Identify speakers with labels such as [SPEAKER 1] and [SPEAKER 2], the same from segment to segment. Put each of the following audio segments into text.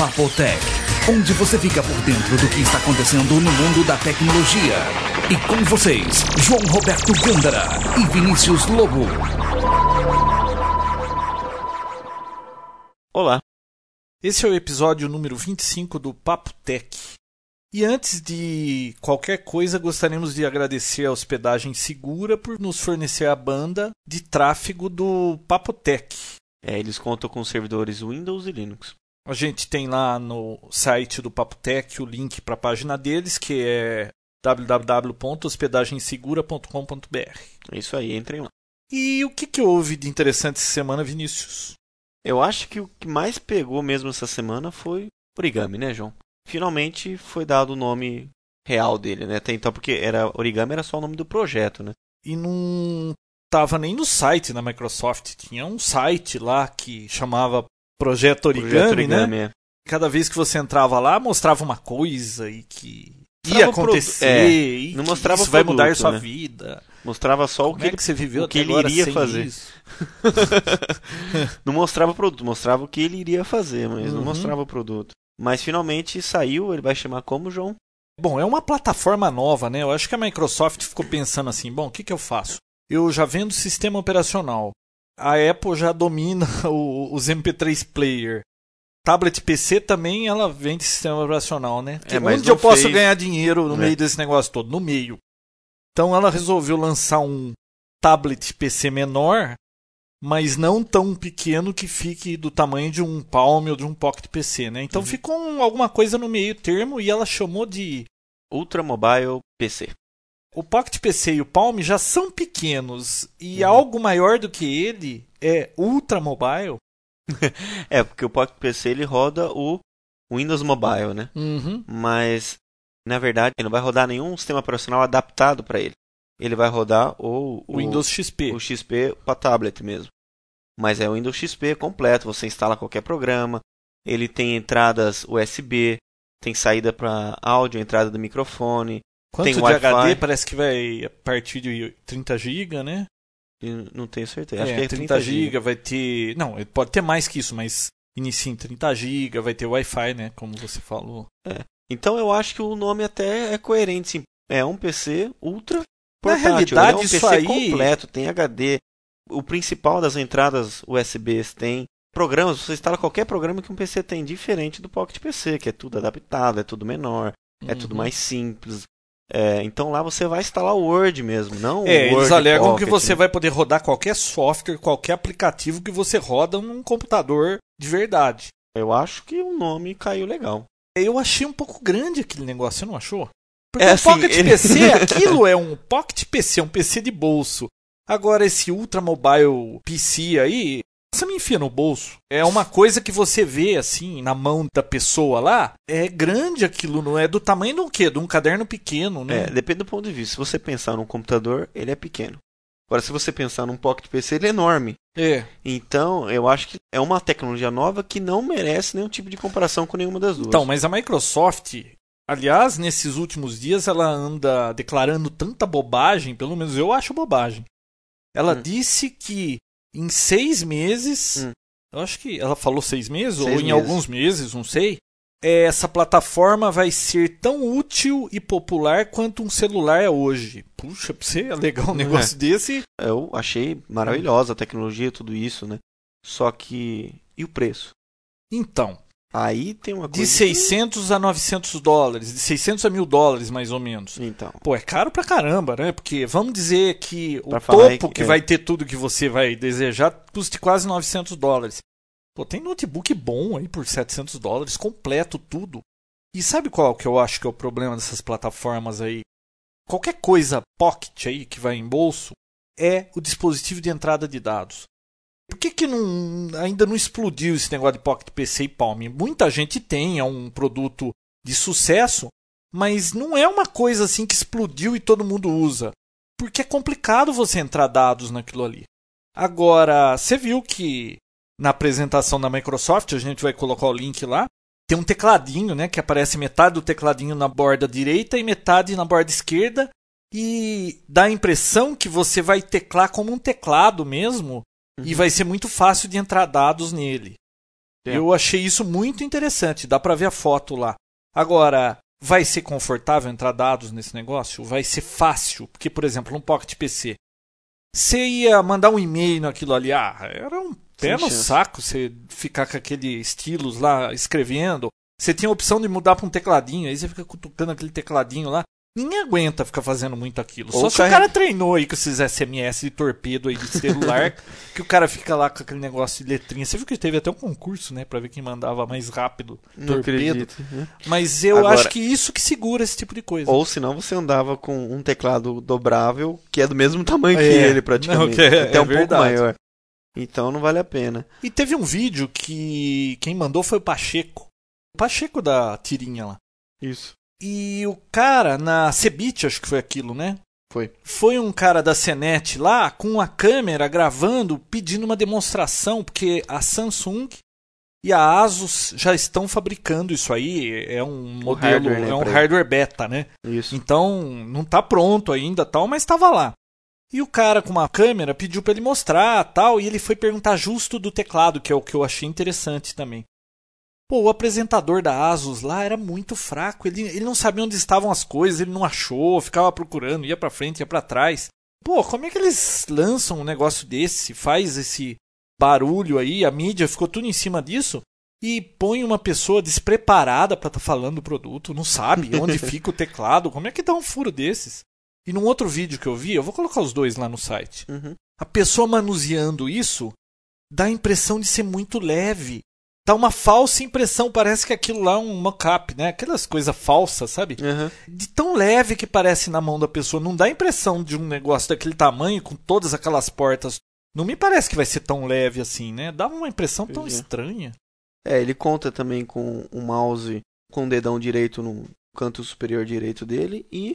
[SPEAKER 1] Papotec, onde você fica por dentro do que está acontecendo no mundo da tecnologia. E com vocês, João Roberto Gândara e Vinícius Lobo.
[SPEAKER 2] Olá. Esse é o episódio número 25 do Papo Tech. E antes de qualquer coisa, gostaríamos de agradecer a Hospedagem Segura por nos fornecer a banda de tráfego do Papotec.
[SPEAKER 3] É, eles contam com servidores Windows e Linux.
[SPEAKER 2] A gente tem lá no site do Papotec o link para a página deles, que é www.hospedagensegura.com.br.
[SPEAKER 3] É isso aí, entrem lá.
[SPEAKER 2] E o que, que houve de interessante essa semana, Vinícius?
[SPEAKER 3] Eu acho que o que mais pegou mesmo essa semana foi origami, né, João? Finalmente foi dado o nome real dele, né? Até então, porque era origami era só o nome do projeto, né?
[SPEAKER 2] E não estava nem no site da Microsoft. Tinha um site lá que chamava Projeto Origami, Projeto origami né? É. Cada vez que você entrava lá, mostrava uma coisa e que ia acontecer. É,
[SPEAKER 3] e não mostrava
[SPEAKER 2] isso produto, vai mudar sua né? vida.
[SPEAKER 3] Mostrava só
[SPEAKER 2] Como
[SPEAKER 3] o que,
[SPEAKER 2] é que você viveu
[SPEAKER 3] o que ele iria fazer. não mostrava o produto, mostrava o que ele iria fazer, mas uhum. não mostrava o produto. Mas finalmente saiu, ele vai chamar como, João?
[SPEAKER 2] Bom, é uma plataforma nova, né? Eu acho que a Microsoft ficou pensando assim: bom, o que, que eu faço? Eu já vendo sistema operacional a Apple já domina o, os MP3 player. Tablet PC também ela vende sistema operacional, né? É, mas onde eu posso fez... ganhar dinheiro no é. meio desse negócio todo? No meio. Então ela resolveu lançar um tablet PC menor, mas não tão pequeno que fique do tamanho de um Palm ou de um Pocket PC, né? Então uhum. ficou um, alguma coisa no meio termo e ela chamou de
[SPEAKER 3] Ultra Mobile PC
[SPEAKER 2] o Pocket PC e o Palm já são pequenos e uhum. algo maior do que ele é ultra mobile.
[SPEAKER 3] é, porque o Pocket PC ele roda o Windows Mobile, né?
[SPEAKER 2] Uhum.
[SPEAKER 3] Mas na verdade ele não vai rodar nenhum sistema operacional adaptado para ele. Ele vai rodar o,
[SPEAKER 2] o Windows XP.
[SPEAKER 3] O XP para tablet mesmo. Mas é o Windows XP completo, você instala qualquer programa. Ele tem entradas USB, tem saída para áudio, entrada do microfone,
[SPEAKER 2] Quanto tem de HD parece que vai a partir de 30 GB, né?
[SPEAKER 3] Eu não tenho certeza.
[SPEAKER 2] Acho
[SPEAKER 3] é, que é
[SPEAKER 2] 30, 30 GB vai ter. Não, pode ter mais que isso, mas inicia em 30 GB, vai ter Wi-Fi, né? Como você falou.
[SPEAKER 3] É. Então eu acho que o nome até é coerente, sim. É um PC ultra portátil. Na realidade, é um PC aí... completo, tem HD. O principal das entradas USBs tem programas, você instala qualquer programa que um PC tem, diferente do Pocket PC, que é tudo adaptado, é tudo menor, é tudo uhum. mais simples. É, então lá você vai instalar o Word mesmo, não
[SPEAKER 2] é,
[SPEAKER 3] o Word
[SPEAKER 2] eles alegam Pocket, que você né? vai poder rodar qualquer software, qualquer aplicativo que você roda num computador de verdade.
[SPEAKER 3] Eu acho que o nome caiu legal.
[SPEAKER 2] Eu achei um pouco grande aquele negócio, você não achou? Porque é, o assim, Pocket ele... PC, aquilo é um Pocket PC, um PC de bolso. Agora esse Ultra Mobile PC aí, você me enfia no bolso. É uma coisa que você vê assim na mão da pessoa lá. É grande aquilo, não é do tamanho de um quê? De um caderno pequeno, né?
[SPEAKER 3] É, depende do ponto de vista. Se você pensar num computador, ele é pequeno. Agora, se você pensar num Pocket PC, ele é enorme.
[SPEAKER 2] É.
[SPEAKER 3] Então, eu acho que é uma tecnologia nova que não merece nenhum tipo de comparação com nenhuma das duas.
[SPEAKER 2] Então, mas a Microsoft, aliás, nesses últimos dias, ela anda declarando tanta bobagem, pelo menos eu acho bobagem. Ela hum. disse que em seis meses, hum. eu acho que ela falou seis meses, seis ou meses. em alguns meses, não sei. Essa plataforma vai ser tão útil e popular quanto um celular é hoje. Puxa, pra você é legal um negócio é. desse.
[SPEAKER 3] Eu achei maravilhosa a tecnologia, tudo isso, né? Só que. E o preço?
[SPEAKER 2] Então,
[SPEAKER 3] Aí tem uma
[SPEAKER 2] coisa. De 600 que... a 900 dólares, de 600 a mil dólares mais ou menos.
[SPEAKER 3] Então.
[SPEAKER 2] Pô, é caro pra caramba, né? Porque vamos dizer que o topo que, que é. vai ter tudo que você vai desejar custe quase 900 dólares. Pô, tem notebook bom aí por 700 dólares, completo tudo. E sabe qual que eu acho que é o problema dessas plataformas aí? Qualquer coisa pocket aí que vai em bolso é o dispositivo de entrada de dados. Por que, que não, ainda não explodiu esse negócio de Pocket PC e Palm? Muita gente tem, é um produto de sucesso, mas não é uma coisa assim que explodiu e todo mundo usa. Porque é complicado você entrar dados naquilo ali. Agora, você viu que na apresentação da Microsoft, a gente vai colocar o link lá, tem um tecladinho, né, que aparece metade do tecladinho na borda direita e metade na borda esquerda, e dá a impressão que você vai teclar como um teclado mesmo, Uhum. E vai ser muito fácil de entrar dados nele. Eu achei isso muito interessante, dá para ver a foto lá. Agora, vai ser confortável entrar dados nesse negócio? Vai ser fácil? Porque, por exemplo, no Pocket PC, você ia mandar um e-mail naquilo ali, ah, era um pé no saco você ficar com aquele estilos lá escrevendo. Você tinha a opção de mudar para um tecladinho, aí você fica cutucando aquele tecladinho lá. Ninguém aguenta ficar fazendo muito aquilo. Ou Só se o cara treinou aí com esses SMS de torpedo aí de celular, que o cara fica lá com aquele negócio de letrinha. Você viu que teve até um concurso, né, para ver quem mandava mais rápido
[SPEAKER 3] Não torpedo. Acredito. Né?
[SPEAKER 2] Mas eu Agora, acho que isso que segura esse tipo de coisa.
[SPEAKER 3] Ou senão você andava com um teclado dobrável, que é do mesmo tamanho é, que ele praticamente, não, é, até é um verdade. pouco maior. Então não vale a pena.
[SPEAKER 2] E teve um vídeo que quem mandou foi o Pacheco. O Pacheco da tirinha lá.
[SPEAKER 3] Isso.
[SPEAKER 2] E o cara na Cebit, acho que foi aquilo, né?
[SPEAKER 3] Foi.
[SPEAKER 2] Foi um cara da Cenet lá com a câmera gravando, pedindo uma demonstração, porque a Samsung e a Asus já estão fabricando isso aí. É um modelo, hardware, né, é um hardware beta, né?
[SPEAKER 3] Isso.
[SPEAKER 2] Então não está pronto ainda, tal, mas estava lá. E o cara com uma câmera pediu para ele mostrar, tal, e ele foi perguntar justo do teclado, que é o que eu achei interessante também. Pô, o apresentador da Asus lá era muito fraco, ele, ele não sabia onde estavam as coisas, ele não achou, ficava procurando, ia para frente, ia para trás. Pô, como é que eles lançam um negócio desse, faz esse barulho aí, a mídia ficou tudo em cima disso e põe uma pessoa despreparada para estar tá falando do produto, não sabe onde fica o teclado, como é que dá um furo desses? E num outro vídeo que eu vi, eu vou colocar os dois lá no site.
[SPEAKER 3] Uhum.
[SPEAKER 2] A pessoa manuseando isso dá a impressão de ser muito leve dá uma falsa impressão, parece que aquilo lá é um mock-up, né? Aquelas coisas falsas, sabe?
[SPEAKER 3] Uhum.
[SPEAKER 2] De tão leve que parece na mão da pessoa. Não dá a impressão de um negócio daquele tamanho, com todas aquelas portas. Não me parece que vai ser tão leve assim, né? Dá uma impressão tão é. estranha.
[SPEAKER 3] É, ele conta também com o mouse com o dedão direito no canto superior direito dele e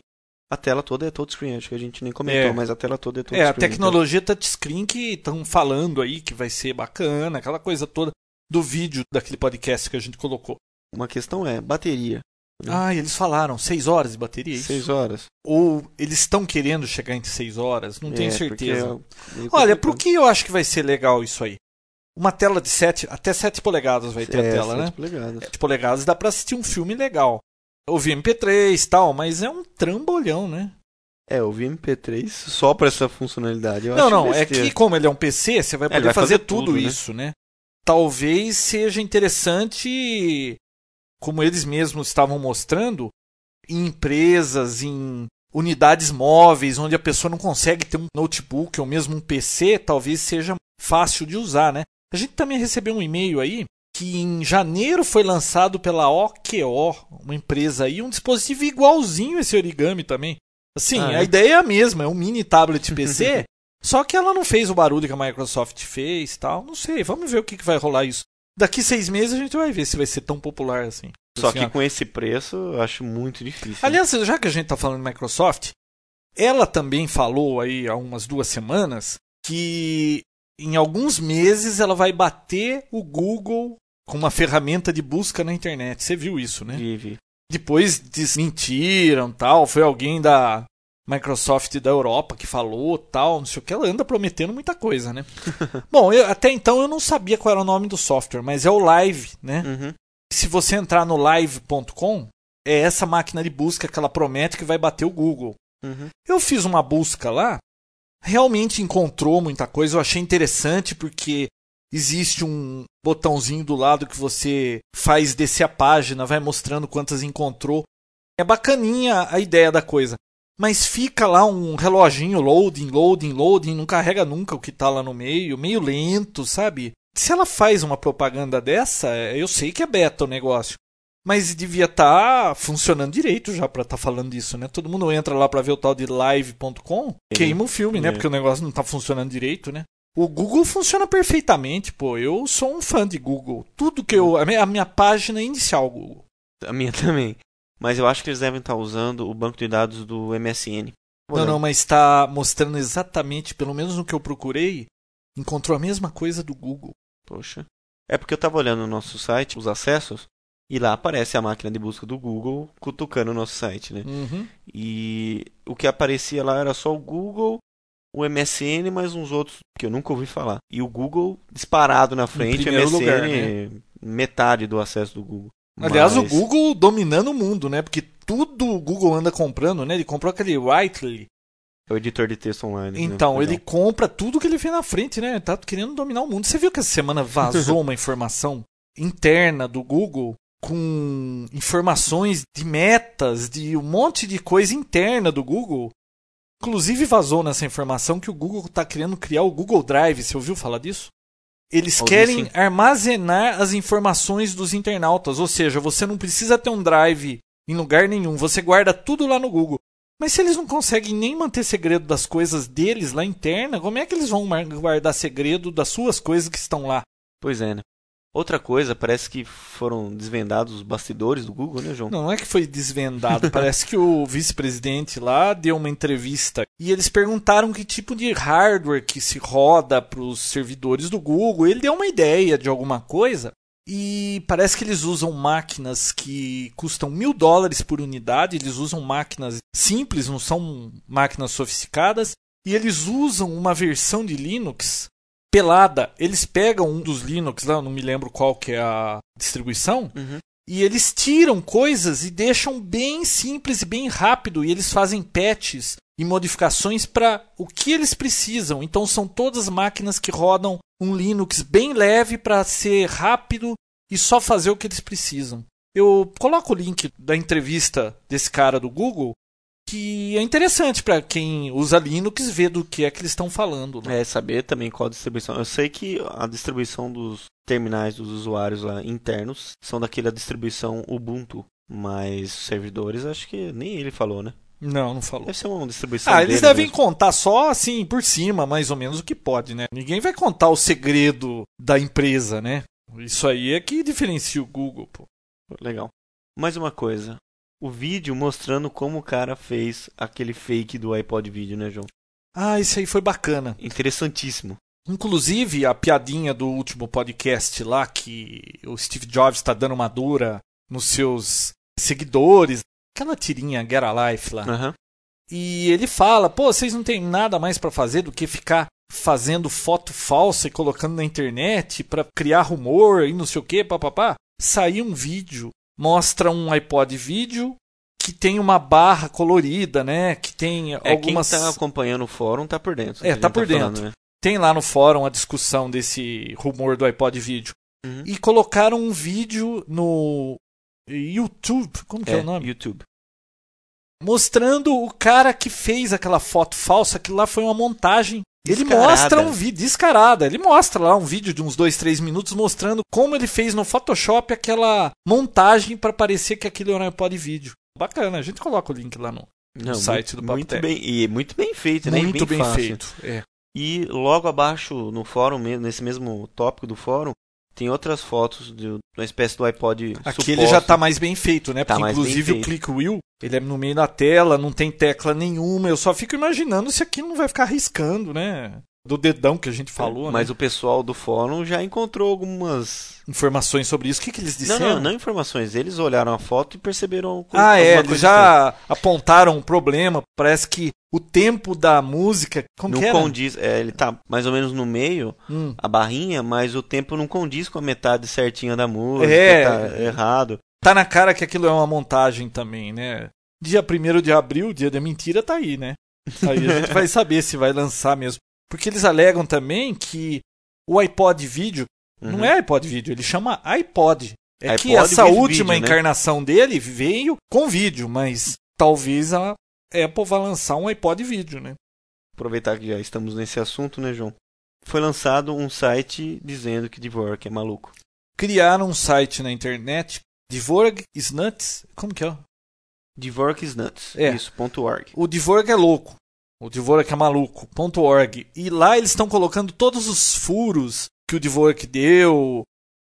[SPEAKER 3] a tela toda é touchscreen, acho que a gente nem comentou, é. mas a tela toda é touchscreen.
[SPEAKER 2] É, a tecnologia então. touchscreen que estão falando aí que vai ser bacana, aquela coisa toda do vídeo daquele podcast que a gente colocou.
[SPEAKER 3] Uma questão é bateria.
[SPEAKER 2] Né? Ah, eles falaram seis horas de bateria. É isso?
[SPEAKER 3] Seis horas.
[SPEAKER 2] Ou eles estão querendo chegar entre seis horas? Não é, tenho certeza. É Olha, por que eu acho que vai ser legal isso aí? Uma tela de 7, até 7 polegadas vai ter é, a tela, 7 né?
[SPEAKER 3] Polegadas.
[SPEAKER 2] 7 polegadas dá para assistir um filme legal. Ouvir MP3 e tal, mas é um trambolhão, né?
[SPEAKER 3] É, ouvir MP3 só para essa funcionalidade.
[SPEAKER 2] não, não, é que como ele é um PC, você vai poder é, vai fazer, fazer, tudo, tudo né? isso, né? Talvez seja interessante, como eles mesmos estavam mostrando, em empresas, em unidades móveis, onde a pessoa não consegue ter um notebook ou mesmo um PC, talvez seja fácil de usar, né? A gente também recebeu um e-mail aí que em janeiro foi lançado pela OKO, uma empresa aí, um dispositivo igualzinho esse origami também. Assim, ah, é? a ideia é a mesma, é um mini tablet PC Só que ela não fez o barulho que a Microsoft fez tal. Não sei, vamos ver o que, que vai rolar isso. Daqui seis meses a gente vai ver se vai ser tão popular assim.
[SPEAKER 3] Só que com esse preço eu acho muito difícil.
[SPEAKER 2] Aliás, já que a gente está falando de Microsoft, ela também falou aí há umas duas semanas que em alguns meses ela vai bater o Google com uma ferramenta de busca na internet. Você viu isso, né?
[SPEAKER 3] Vi, vi.
[SPEAKER 2] Depois desmentiram tal. Foi alguém da Microsoft da Europa que falou tal, não sei o que, ela anda prometendo muita coisa, né? Bom, eu, até então eu não sabia qual era o nome do software, mas é o Live, né?
[SPEAKER 3] Uhum.
[SPEAKER 2] Se você entrar no live.com, é essa máquina de busca que ela promete que vai bater o Google.
[SPEAKER 3] Uhum.
[SPEAKER 2] Eu fiz uma busca lá, realmente encontrou muita coisa, eu achei interessante porque existe um botãozinho do lado que você faz descer a página, vai mostrando quantas encontrou. É bacaninha a ideia da coisa mas fica lá um reloginho loading, loading, loading, não carrega nunca o que está lá no meio, meio lento, sabe? Se ela faz uma propaganda dessa, eu sei que é beta o negócio, mas devia estar tá funcionando direito já para estar tá falando disso, né? Todo mundo entra lá para ver o tal de live.com, queima o filme, né? É. Porque o negócio não está funcionando direito, né? O Google funciona perfeitamente, pô. Eu sou um fã de Google. Tudo que eu. A minha, a minha página inicial, Google.
[SPEAKER 3] A minha também. Mas eu acho que eles devem estar usando o banco de dados do MSN.
[SPEAKER 2] Não, não, mas está mostrando exatamente, pelo menos no que eu procurei, encontrou a mesma coisa do Google.
[SPEAKER 3] Poxa. É porque eu estava olhando no nosso site, os acessos, e lá aparece a máquina de busca do Google cutucando o nosso site, né?
[SPEAKER 2] Uhum.
[SPEAKER 3] E o que aparecia lá era só o Google, o MSN, mais uns outros que eu nunca ouvi falar. E o Google disparado na frente, o MSN lugar, né? metade do acesso do Google.
[SPEAKER 2] Aliás, Mas... o Google dominando o mundo, né? Porque tudo o Google anda comprando, né? Ele comprou aquele Writely.
[SPEAKER 3] É o editor de texto online.
[SPEAKER 2] Né? Então, né? ele compra tudo que ele vê na frente, né? Tá querendo dominar o mundo. Você viu que essa semana vazou uma informação interna do Google com informações de metas, de um monte de coisa interna do Google. Inclusive vazou nessa informação que o Google está querendo criar o Google Drive. Você ouviu falar disso? Eles querem sim. armazenar as informações dos internautas, ou seja, você não precisa ter um drive em lugar nenhum, você guarda tudo lá no Google. Mas se eles não conseguem nem manter segredo das coisas deles lá interna, como é que eles vão guardar segredo das suas coisas que estão lá?
[SPEAKER 3] Pois é, né? Outra coisa, parece que foram desvendados os bastidores do Google, né, João?
[SPEAKER 2] Não, é que foi desvendado. parece que o vice-presidente lá deu uma entrevista e eles perguntaram que tipo de hardware que se roda para os servidores do Google. Ele deu uma ideia de alguma coisa e parece que eles usam máquinas que custam mil dólares por unidade. Eles usam máquinas simples, não são máquinas sofisticadas. E eles usam uma versão de Linux pelada. Eles pegam um dos Linux, lá, não me lembro qual que é a distribuição, uhum. e eles tiram coisas e deixam bem simples e bem rápido. E eles fazem patches e modificações para o que eles precisam. Então são todas máquinas que rodam um Linux bem leve para ser rápido e só fazer o que eles precisam. Eu coloco o link da entrevista desse cara do Google que é interessante para quem usa Linux ver do que é que eles estão falando.
[SPEAKER 3] Né? É, saber também qual distribuição. Eu sei que a distribuição dos terminais dos usuários lá internos são daquela distribuição Ubuntu, mas servidores acho que nem ele falou, né?
[SPEAKER 2] Não, não falou.
[SPEAKER 3] Deve ser uma distribuição.
[SPEAKER 2] Ah, eles devem mesmo. contar só assim por cima, mais ou menos o que pode, né? Ninguém vai contar o segredo da empresa, né? Isso aí é que diferencia o Google, pô.
[SPEAKER 3] Legal. Mais uma coisa, o vídeo mostrando como o cara fez aquele fake do iPod vídeo, né, João?
[SPEAKER 2] Ah, isso aí foi bacana.
[SPEAKER 3] Interessantíssimo.
[SPEAKER 2] Inclusive, a piadinha do último podcast lá, que o Steve Jobs está dando uma dura nos seus seguidores. Aquela tirinha Get a Life lá.
[SPEAKER 3] Uhum.
[SPEAKER 2] E ele fala: pô, vocês não tem nada mais para fazer do que ficar fazendo foto falsa e colocando na internet para criar rumor e não sei o que, papapá. Saiu um vídeo mostra um iPod vídeo que tem uma barra colorida, né? Que tem é, algumas.
[SPEAKER 3] Quem tá acompanhando o fórum tá por dentro.
[SPEAKER 2] É, tá por tá dentro. Falando, né? Tem lá no fórum a discussão desse rumor do iPod vídeo. Uhum. E colocaram um vídeo no YouTube. Como que é, é o nome?
[SPEAKER 3] YouTube.
[SPEAKER 2] Mostrando o cara que fez aquela foto falsa. Aquilo lá foi uma montagem ele mostra um vídeo descarada. Ele mostra lá um vídeo de uns 2, 3 minutos mostrando como ele fez no Photoshop aquela montagem para parecer que aquilo era um iPod vídeo. Bacana, a gente coloca o link lá no, no Não, site
[SPEAKER 3] muito,
[SPEAKER 2] do Papo
[SPEAKER 3] Muito bem, e muito bem feito, né?
[SPEAKER 2] Muito
[SPEAKER 3] bem,
[SPEAKER 2] bem feito. É.
[SPEAKER 3] E logo abaixo no fórum, nesse mesmo tópico do fórum, tem outras fotos de uma espécie do iPod
[SPEAKER 2] Aqui ele já está mais bem feito, né? Tá Porque inclusive o Click Wheel, ele é no meio da tela, não tem tecla nenhuma. Eu só fico imaginando se aqui não vai ficar riscando, né? Do dedão que a gente falou.
[SPEAKER 3] Mas
[SPEAKER 2] né?
[SPEAKER 3] o pessoal do fórum já encontrou algumas
[SPEAKER 2] informações sobre isso. O que, que eles disseram?
[SPEAKER 3] Não, não, não informações. Eles olharam a foto e perceberam.
[SPEAKER 2] Ah, é. Eles já apontaram um problema. Parece que o tempo da música. Como
[SPEAKER 3] não condiz. É, ele tá mais ou menos no meio, hum. a barrinha, mas o tempo não condiz com a metade certinha da música. É. Tá errado.
[SPEAKER 2] Tá na cara que aquilo é uma montagem também, né? Dia 1 de abril, dia da mentira, tá aí, né? Aí a gente vai saber se vai lançar mesmo. Porque eles alegam também que o iPod vídeo uhum. não é iPod vídeo, ele chama iPod. É iPod que essa última vídeo, né? encarnação né? dele veio com vídeo, mas talvez a Apple vá lançar um iPod vídeo, né?
[SPEAKER 3] Aproveitar que já estamos nesse assunto, né, João? Foi lançado um site dizendo que Dvorak é maluco.
[SPEAKER 2] Criaram um site na internet, Dvorak is nuts. Como que é?
[SPEAKER 3] Dvorak is nuts. É. Isso, ponto .org.
[SPEAKER 2] O Dvorak é louco o Dvorak é maluco.org. E lá eles estão colocando todos os furos que o Dvorak deu.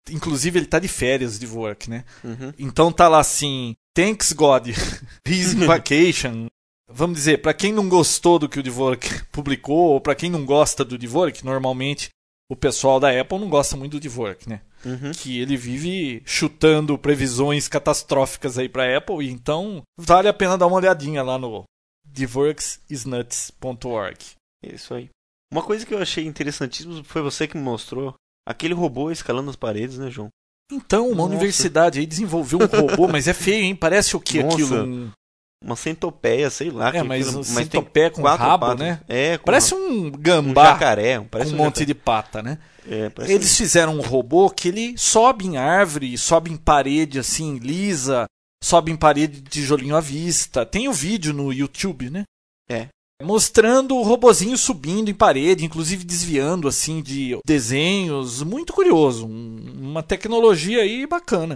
[SPEAKER 2] Inclusive ele tá de férias, o Dvorak, né? Uhum. Então tá lá assim, thanks God, he's in vacation. Vamos dizer, para quem não gostou do que o Dvorak publicou, ou para quem não gosta do Dvorak, normalmente o pessoal da Apple não gosta muito do Dvorak, né? Uhum. Que ele vive chutando previsões catastróficas aí para Apple, e então vale a pena dar uma olhadinha lá no theworksisnuts.org.
[SPEAKER 3] Isso aí. Uma coisa que eu achei interessantíssimo foi você que me mostrou aquele robô escalando as paredes, né, João?
[SPEAKER 2] Então, uma Nossa. universidade aí desenvolveu um robô, mas é feio, hein? Parece o que aquilo? Um...
[SPEAKER 3] Uma centopeia, sei lá.
[SPEAKER 2] É, mas aquilo, centopeia com rabo, patas. né?
[SPEAKER 3] É,
[SPEAKER 2] parece um gambá.
[SPEAKER 3] Um jacaré.
[SPEAKER 2] Parece com um, um monte de pata, né? É, Eles fizeram um robô que ele sobe em árvore, sobe em parede assim, lisa, sobe em parede de tijolinho à vista. Tem o um vídeo no YouTube, né?
[SPEAKER 3] É.
[SPEAKER 2] Mostrando o robozinho subindo em parede, inclusive desviando assim de desenhos. Muito curioso. uma tecnologia aí bacana.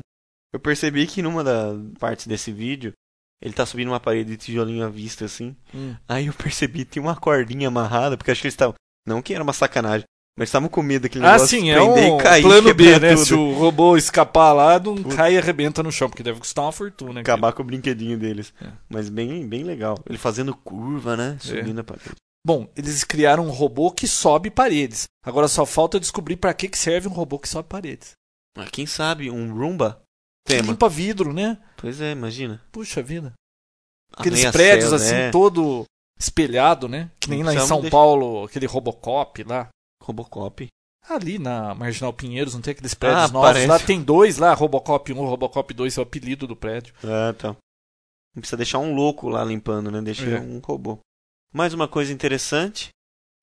[SPEAKER 3] Eu percebi que numa das partes desse vídeo, ele tá subindo uma parede de tijolinho à vista assim. Hum. Aí eu percebi que tinha uma cordinha amarrada, porque acho que eles estavam. Não que era uma sacanagem. Mas estavam com medo daquele
[SPEAKER 2] ah, negócio sim, é um cair, plano B, né? Tudo. Se o robô escapar lá, não Puta. cai e arrebenta no chão, porque deve custar uma fortuna.
[SPEAKER 3] Acabar aquilo. com o brinquedinho deles. É. Mas bem, bem legal. Ele fazendo curva, né? É. Subindo é. a parede.
[SPEAKER 2] Bom, eles criaram um robô que sobe paredes. Agora só falta descobrir para que, que serve um robô que sobe paredes.
[SPEAKER 3] Ah, quem sabe um Roomba?
[SPEAKER 2] Tema. limpa vidro, né?
[SPEAKER 3] Pois é, imagina.
[SPEAKER 2] Puxa vida. Aqueles prédios céu, assim, né? todo espelhado, né? Que nem lá em São Paulo, aquele Robocop lá.
[SPEAKER 3] Robocop.
[SPEAKER 2] Ali na Marginal Pinheiros, não tem aqueles prédios ah, novos? Parece. Lá tem dois lá, Robocop 1, Robocop 2 é o apelido do prédio.
[SPEAKER 3] Ah, tá. Não precisa deixar um louco lá limpando, né? Deixa é. um robô. Mais uma coisa interessante,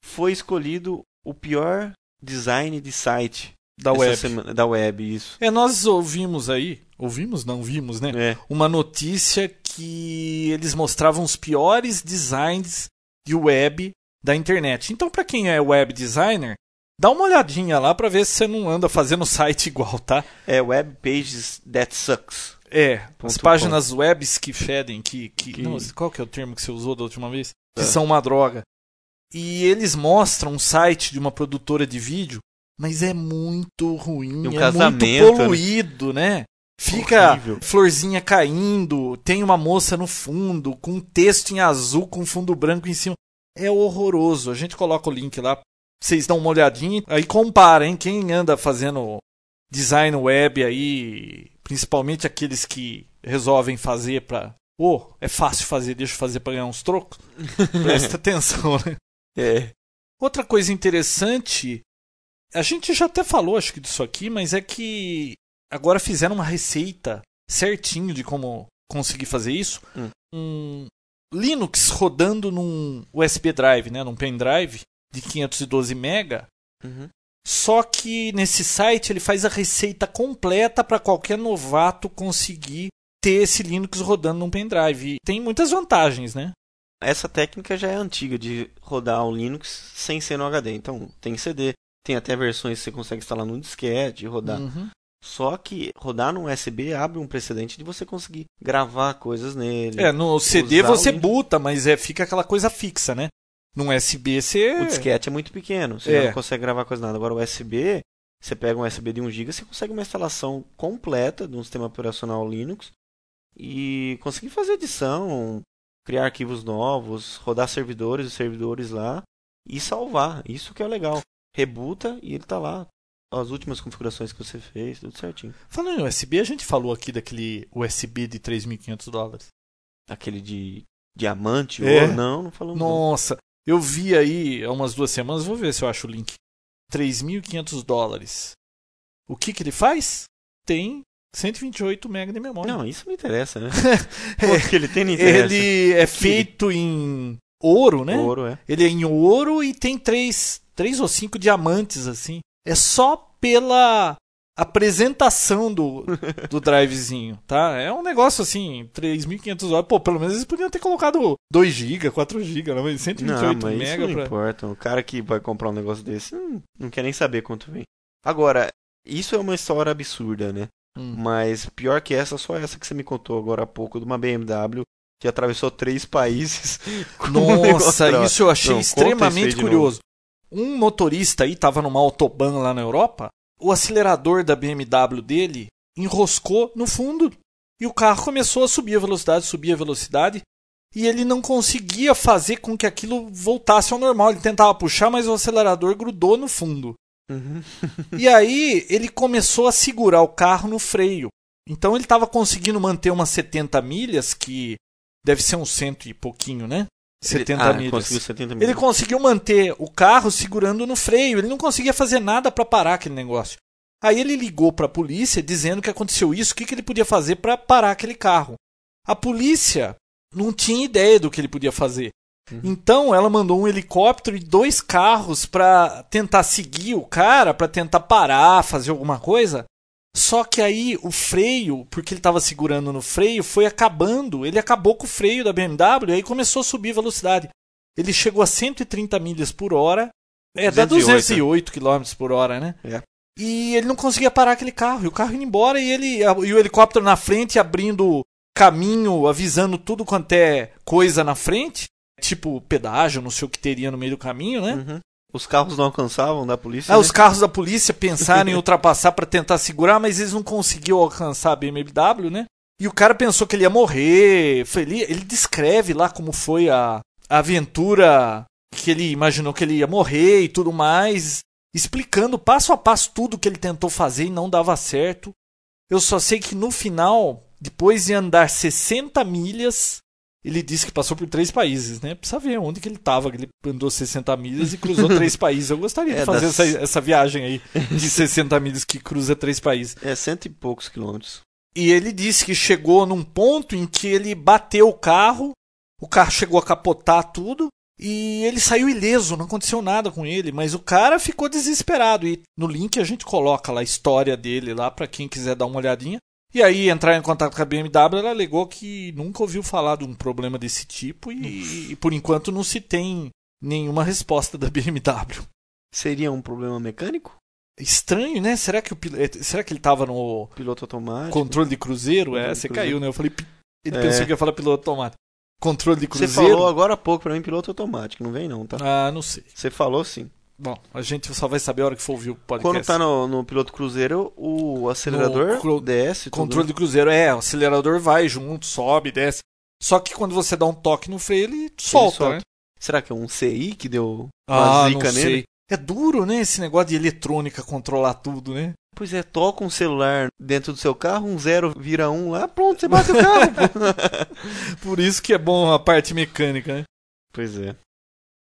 [SPEAKER 3] foi escolhido o pior design de site
[SPEAKER 2] da web.
[SPEAKER 3] Semana, da web, isso.
[SPEAKER 2] É, nós ouvimos aí, ouvimos, não vimos, né? É. Uma notícia que eles mostravam os piores designs de web da internet. Então, para quem é web designer, dá uma olhadinha lá para ver se você não anda fazendo site igual, tá?
[SPEAKER 3] É web pages that sucks.
[SPEAKER 2] É, as páginas com. webs que fedem, que, que, que... Não, qual que é o termo que você usou da última vez? Que é. são uma droga. E eles mostram um site de uma produtora de vídeo, mas é muito ruim, um é muito né? poluído, né? né? Fica Horrível. florzinha caindo, tem uma moça no fundo, com um texto em azul com fundo branco em cima é horroroso. A gente coloca o link lá, vocês dão uma olhadinha, aí comparem quem anda fazendo design web aí, principalmente aqueles que resolvem fazer para oh, é fácil fazer, deixa eu fazer para ganhar uns trocos. Presta atenção, né?
[SPEAKER 3] É.
[SPEAKER 2] Outra coisa interessante, a gente já até falou, acho que disso aqui, mas é que agora fizeram uma receita certinho de como conseguir fazer isso. Hum. Um, Linux rodando num USB drive, né, num pendrive de 512 MB. Uhum. Só que nesse site ele faz a receita completa para qualquer novato conseguir ter esse Linux rodando num pendrive. E tem muitas vantagens, né?
[SPEAKER 3] Essa técnica já é antiga de rodar o Linux sem ser no HD. Então tem CD, tem até versões que você consegue instalar no disquete e rodar. Uhum. Só que rodar no USB abre um precedente de você conseguir gravar coisas nele.
[SPEAKER 2] É, no CD você buta, mas é, fica aquela coisa fixa, né? No USB você.
[SPEAKER 3] O disquete é muito pequeno, você é. não consegue gravar coisa nada. Agora o USB, você pega um USB de 1 GB, você consegue uma instalação completa de um sistema operacional Linux e conseguir fazer edição, criar arquivos novos, rodar servidores e servidores lá e salvar. Isso que é legal. Rebuta e ele está lá as últimas configurações que você fez, tudo certinho.
[SPEAKER 2] Falando em USB, a gente falou aqui daquele USB de 3.500 dólares.
[SPEAKER 3] Aquele de diamante é. ou não, não falamos.
[SPEAKER 2] Nossa, não. eu vi aí há umas duas semanas, vou ver se eu acho o link. 3.500 dólares. O que que ele faz? Tem 128 MB de memória.
[SPEAKER 3] Não, isso me interessa, né?
[SPEAKER 2] é, que ele tem Ele é feito em ouro, né?
[SPEAKER 3] Ouro, é.
[SPEAKER 2] Ele é em ouro e tem três, três ou cinco diamantes assim. É só pela apresentação do, do drivezinho, tá? É um negócio assim, 3.500 horas. Pô, pelo menos eles podiam ter colocado 2 GB, 4 GB, mas 128 não, mas mega
[SPEAKER 3] não pra... importa. O cara que vai comprar um negócio desse não, não quer nem saber quanto vem. Agora, isso é uma história absurda, né? Hum. Mas pior que essa, só essa que você me contou agora há pouco, de uma BMW que atravessou três países.
[SPEAKER 2] Nossa, um isso eu achei não, extremamente curioso um motorista aí estava numa autobahn lá na Europa, o acelerador da BMW dele enroscou no fundo e o carro começou a subir a velocidade, subir a velocidade e ele não conseguia fazer com que aquilo voltasse ao normal. Ele tentava puxar, mas o acelerador grudou no fundo. Uhum. e aí ele começou a segurar o carro no freio. Então ele estava conseguindo manter umas 70 milhas, que deve ser um cento e pouquinho, né? 70 ah, milhas.
[SPEAKER 3] Conseguiu 70 milhas.
[SPEAKER 2] Ele conseguiu manter o carro segurando no freio. Ele não conseguia fazer nada para parar aquele negócio. Aí ele ligou para a polícia dizendo que aconteceu isso, o que, que ele podia fazer para parar aquele carro. A polícia não tinha ideia do que ele podia fazer. Uhum. Então ela mandou um helicóptero e dois carros para tentar seguir o cara, para tentar parar, fazer alguma coisa. Só que aí o freio, porque ele estava segurando no freio, foi acabando. Ele acabou com o freio da BMW e aí começou a subir a velocidade. Ele chegou a 130 milhas por hora. É, 208. dá 208 km por hora, né? É. E ele não conseguia parar aquele carro. E o carro indo embora e ele e o helicóptero na frente abrindo caminho, avisando tudo quanto é coisa na frente. Tipo pedágio, não sei o que teria no meio do caminho, né?
[SPEAKER 3] Uhum. Os carros não alcançavam da polícia?
[SPEAKER 2] É, né? os carros da polícia pensaram em ultrapassar para tentar segurar, mas eles não conseguiam alcançar a BMW, né? E o cara pensou que ele ia morrer. Ele, ele descreve lá como foi a, a aventura que ele imaginou que ele ia morrer e tudo mais explicando passo a passo tudo que ele tentou fazer e não dava certo. Eu só sei que no final, depois de andar 60 milhas, ele disse que passou por três países, né? Precisa ver onde que ele estava, que ele andou 60 milhas e cruzou três países. Eu gostaria é, de fazer das... essa, essa viagem aí de 60 milhas que cruza três países.
[SPEAKER 3] É cento e poucos quilômetros.
[SPEAKER 2] E ele disse que chegou num ponto em que ele bateu o carro, o carro chegou a capotar tudo, e ele saiu ileso, não aconteceu nada com ele, mas o cara ficou desesperado. E no link a gente coloca lá a história dele lá para quem quiser dar uma olhadinha. E aí entrar em contato com a BMW, ela alegou que nunca ouviu falar de um problema desse tipo e, e por enquanto não se tem nenhuma resposta da BMW.
[SPEAKER 3] Seria um problema mecânico?
[SPEAKER 2] Estranho, né? Será que, o, eh, será que ele tava no
[SPEAKER 3] piloto automático?
[SPEAKER 2] Controle de cruzeiro? É, você cruzeiro. caiu, né? Eu falei, ele é. pensou que ia falar piloto automático controle de cruzeiro.
[SPEAKER 3] Você falou agora há pouco para mim piloto automático, não vem não, tá?
[SPEAKER 2] Ah, não sei.
[SPEAKER 3] Você falou sim.
[SPEAKER 2] Bom, a gente só vai saber a hora que for ouvir o podcast.
[SPEAKER 3] Quando tá no, no piloto cruzeiro, o acelerador
[SPEAKER 2] no, desce. Controle tudo. de cruzeiro, é, o acelerador vai junto, sobe, desce. Só que quando você dá um toque no freio, ele solta, ele solta. Né?
[SPEAKER 3] Será que é um CI que deu
[SPEAKER 2] uma ah, zica nele? Sei. É duro, né, esse negócio de eletrônica controlar tudo, né?
[SPEAKER 3] Pois é, toca um celular dentro do seu carro, um zero vira um lá, pronto, você bate o carro.
[SPEAKER 2] Por isso que é bom a parte mecânica, né?
[SPEAKER 3] Pois é.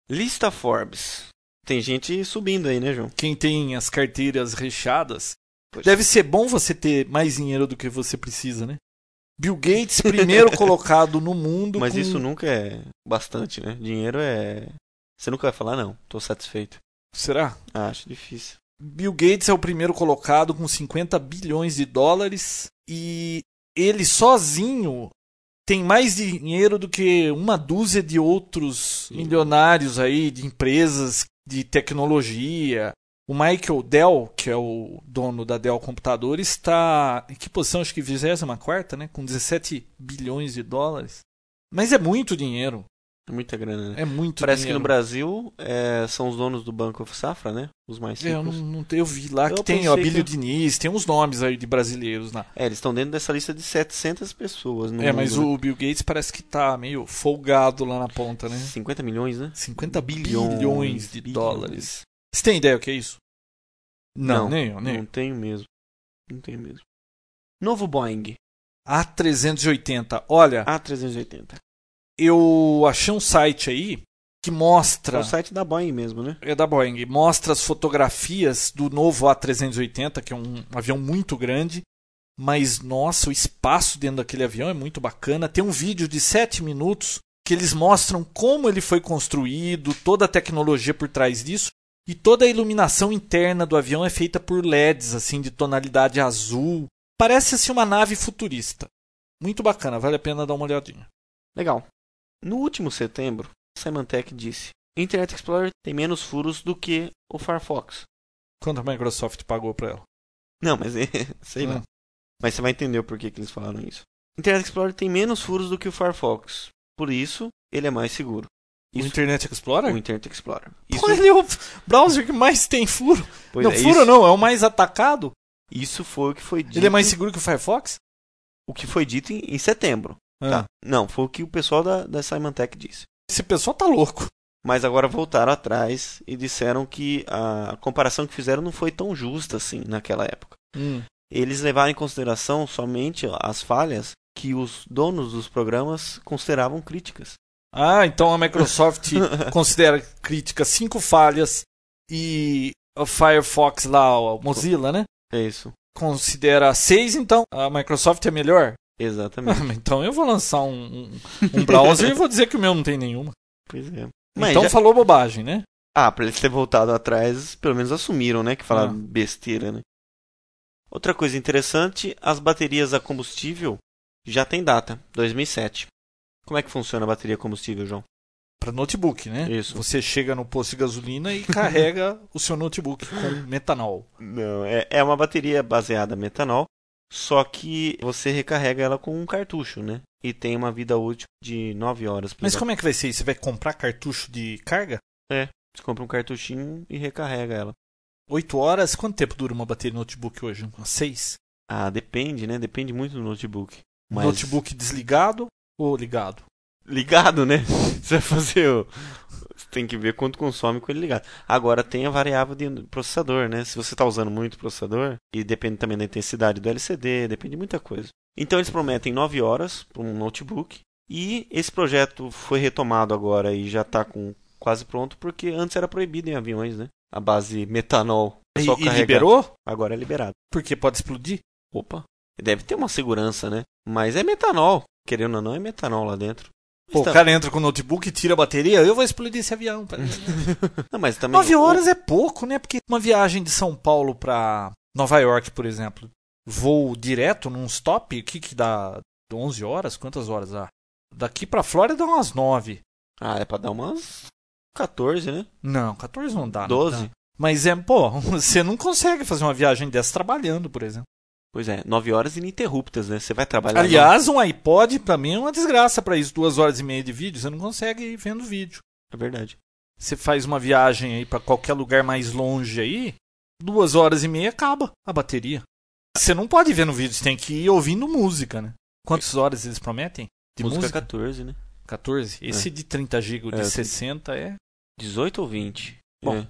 [SPEAKER 3] Lista Forbes. Tem gente subindo aí, né, João?
[SPEAKER 2] Quem tem as carteiras recheadas, pois deve é. ser bom você ter mais dinheiro do que você precisa, né? Bill Gates, primeiro colocado no mundo.
[SPEAKER 3] Mas
[SPEAKER 2] com...
[SPEAKER 3] isso nunca é bastante, né? Dinheiro é. Você nunca vai falar, não, tô satisfeito.
[SPEAKER 2] Será?
[SPEAKER 3] Acho difícil.
[SPEAKER 2] Bill Gates é o primeiro colocado com 50 bilhões de dólares e ele sozinho tem mais dinheiro do que uma dúzia de outros milionários aí de empresas de tecnologia. O Michael Dell, que é o dono da Dell Computadores, está em que posição? Acho que 24, né? Com 17 bilhões de dólares. Mas é muito dinheiro.
[SPEAKER 3] É muita grana, né?
[SPEAKER 2] É muito
[SPEAKER 3] Parece
[SPEAKER 2] dinheiro.
[SPEAKER 3] que no Brasil é, são os donos do Banco Safra, né? Os mais ricos.
[SPEAKER 2] É, eu, não, não, eu vi lá eu que tem o Abílio que... Diniz, tem uns nomes aí de brasileiros lá.
[SPEAKER 3] É, eles estão dentro dessa lista de 700 pessoas.
[SPEAKER 2] é, mas né? o Bill Gates parece que tá meio folgado lá na ponta, né?
[SPEAKER 3] 50 milhões, né?
[SPEAKER 2] 50 bilhões, bilhões de bilhões. dólares. Você tem ideia o que é isso?
[SPEAKER 3] Não, não nem eu, nem Não tenho mesmo. Não tenho mesmo. Novo Boeing.
[SPEAKER 2] A380. Olha.
[SPEAKER 3] A380
[SPEAKER 2] eu achei um site aí que mostra. É
[SPEAKER 3] o site da Boeing mesmo, né?
[SPEAKER 2] É da Boeing. Mostra as fotografias do novo A380, que é um avião muito grande. Mas, nossa, o espaço dentro daquele avião é muito bacana. Tem um vídeo de 7 minutos que eles mostram como ele foi construído, toda a tecnologia por trás disso. E toda a iluminação interna do avião é feita por LEDs, assim, de tonalidade azul. Parece assim uma nave futurista. Muito bacana, vale a pena dar uma olhadinha.
[SPEAKER 3] Legal. No último setembro, Symantec disse: Internet Explorer tem menos furos do que o Firefox.
[SPEAKER 2] Quanto a Microsoft pagou para ela?
[SPEAKER 3] Não, mas é, sei lá. Hum. Mas você vai entender o porquê que eles falaram isso. Internet Explorer tem menos furos do que o Firefox. Por isso, ele é mais seguro.
[SPEAKER 2] Isso, o Internet Explorer?
[SPEAKER 3] O Internet Explorer.
[SPEAKER 2] Isso... Pô, ele é o browser que mais tem furo. Pois não, é, furo isso... não, é o mais atacado.
[SPEAKER 3] Isso foi o que foi dito.
[SPEAKER 2] Ele é mais seguro que o Firefox?
[SPEAKER 3] O que foi dito em, em setembro. Ah. Tá. Não, foi o que o pessoal da, da Symantec disse.
[SPEAKER 2] Esse pessoal tá louco.
[SPEAKER 3] Mas agora voltaram atrás e disseram que a comparação que fizeram não foi tão justa assim naquela época.
[SPEAKER 2] Hum.
[SPEAKER 3] Eles levaram em consideração somente as falhas que os donos dos programas consideravam críticas.
[SPEAKER 2] Ah, então a Microsoft considera críticas cinco falhas e o Firefox lá, o Mozilla, né?
[SPEAKER 3] É isso.
[SPEAKER 2] Considera 6, então a Microsoft é melhor?
[SPEAKER 3] Exatamente.
[SPEAKER 2] então eu vou lançar um, um, um browser e vou dizer que o meu não tem nenhuma.
[SPEAKER 3] Pois é.
[SPEAKER 2] Mas então já... falou bobagem, né?
[SPEAKER 3] Ah, pra eles terem voltado atrás, pelo menos assumiram, né? Que falaram ah. besteira, né? Outra coisa interessante, as baterias a combustível já tem data, 2007. Como é que funciona a bateria a combustível, João?
[SPEAKER 2] Para notebook, né?
[SPEAKER 3] Isso.
[SPEAKER 2] Você chega no posto de gasolina e carrega o seu notebook com metanol.
[SPEAKER 3] Não, é, é uma bateria baseada em metanol, só que você recarrega ela com um cartucho, né? E tem uma vida útil de 9 horas.
[SPEAKER 2] Mas como é que vai ser isso? Você vai comprar cartucho de carga?
[SPEAKER 3] É, você compra um cartuchinho e recarrega ela.
[SPEAKER 2] 8 horas? Quanto tempo dura uma bateria de notebook hoje? Umas 6?
[SPEAKER 3] Ah, depende, né? Depende muito do notebook.
[SPEAKER 2] Mas... Notebook desligado ou ligado?
[SPEAKER 3] Ligado, né? Você vai fazer o. Tem que ver quanto consome com ele ligado. Agora tem a variável de processador, né? Se você está usando muito processador, e depende também da intensidade do LCD, depende de muita coisa. Então eles prometem 9 horas para um notebook. E esse projeto foi retomado agora e já está com quase pronto, porque antes era proibido em aviões, né? A base metanol.
[SPEAKER 2] E, e liberou?
[SPEAKER 3] Agora é liberado.
[SPEAKER 2] Porque pode explodir?
[SPEAKER 3] Opa. Deve ter uma segurança, né? Mas é metanol. Querendo ou não, é metanol lá dentro.
[SPEAKER 2] Pô, Está... o cara entra com o notebook e tira a bateria, eu vou explodir esse avião.
[SPEAKER 3] não, mas também...
[SPEAKER 2] Nove horas é pouco, né? Porque uma viagem de São Paulo para Nova York, por exemplo, voo direto num stop, o que que dá? 11 horas? Quantas horas dá? Daqui pra Flórida dá umas 9.
[SPEAKER 3] Ah, é pra dar umas 14, né?
[SPEAKER 2] Não, 14 não dá.
[SPEAKER 3] 12. Não
[SPEAKER 2] dá. Mas é, pô, você não consegue fazer uma viagem dessa trabalhando, por exemplo.
[SPEAKER 3] Pois é, 9 horas ininterruptas, né? Você vai trabalhar.
[SPEAKER 2] Aliás, um iPod pra mim é uma desgraça para isso. Duas horas e meia de vídeo, você não consegue ir vendo vídeo.
[SPEAKER 3] É verdade.
[SPEAKER 2] Você faz uma viagem aí para qualquer lugar mais longe aí, duas horas e meia acaba a bateria. Você não pode ver no vídeo, você tem que ir ouvindo música, né? Quantas horas eles prometem?
[SPEAKER 3] De música, música? 14, né?
[SPEAKER 2] 14? Esse é. de 30 GB, de é, 60 é.
[SPEAKER 3] 18 ou 20? Bom. É.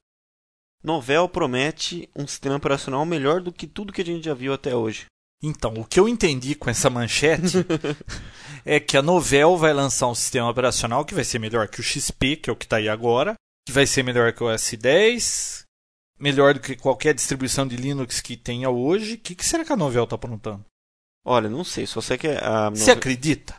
[SPEAKER 3] Novel promete um sistema operacional melhor do que tudo que a gente já viu até hoje.
[SPEAKER 2] Então, o que eu entendi com essa manchete é que a Novel vai lançar um sistema operacional que vai ser melhor que o XP, que é o que está aí agora, que vai ser melhor que o S10, melhor do que qualquer distribuição de Linux que tenha hoje. O que, que será que a Novel está aprontando?
[SPEAKER 3] Olha, não sei, só sei que a.
[SPEAKER 2] Você acredita?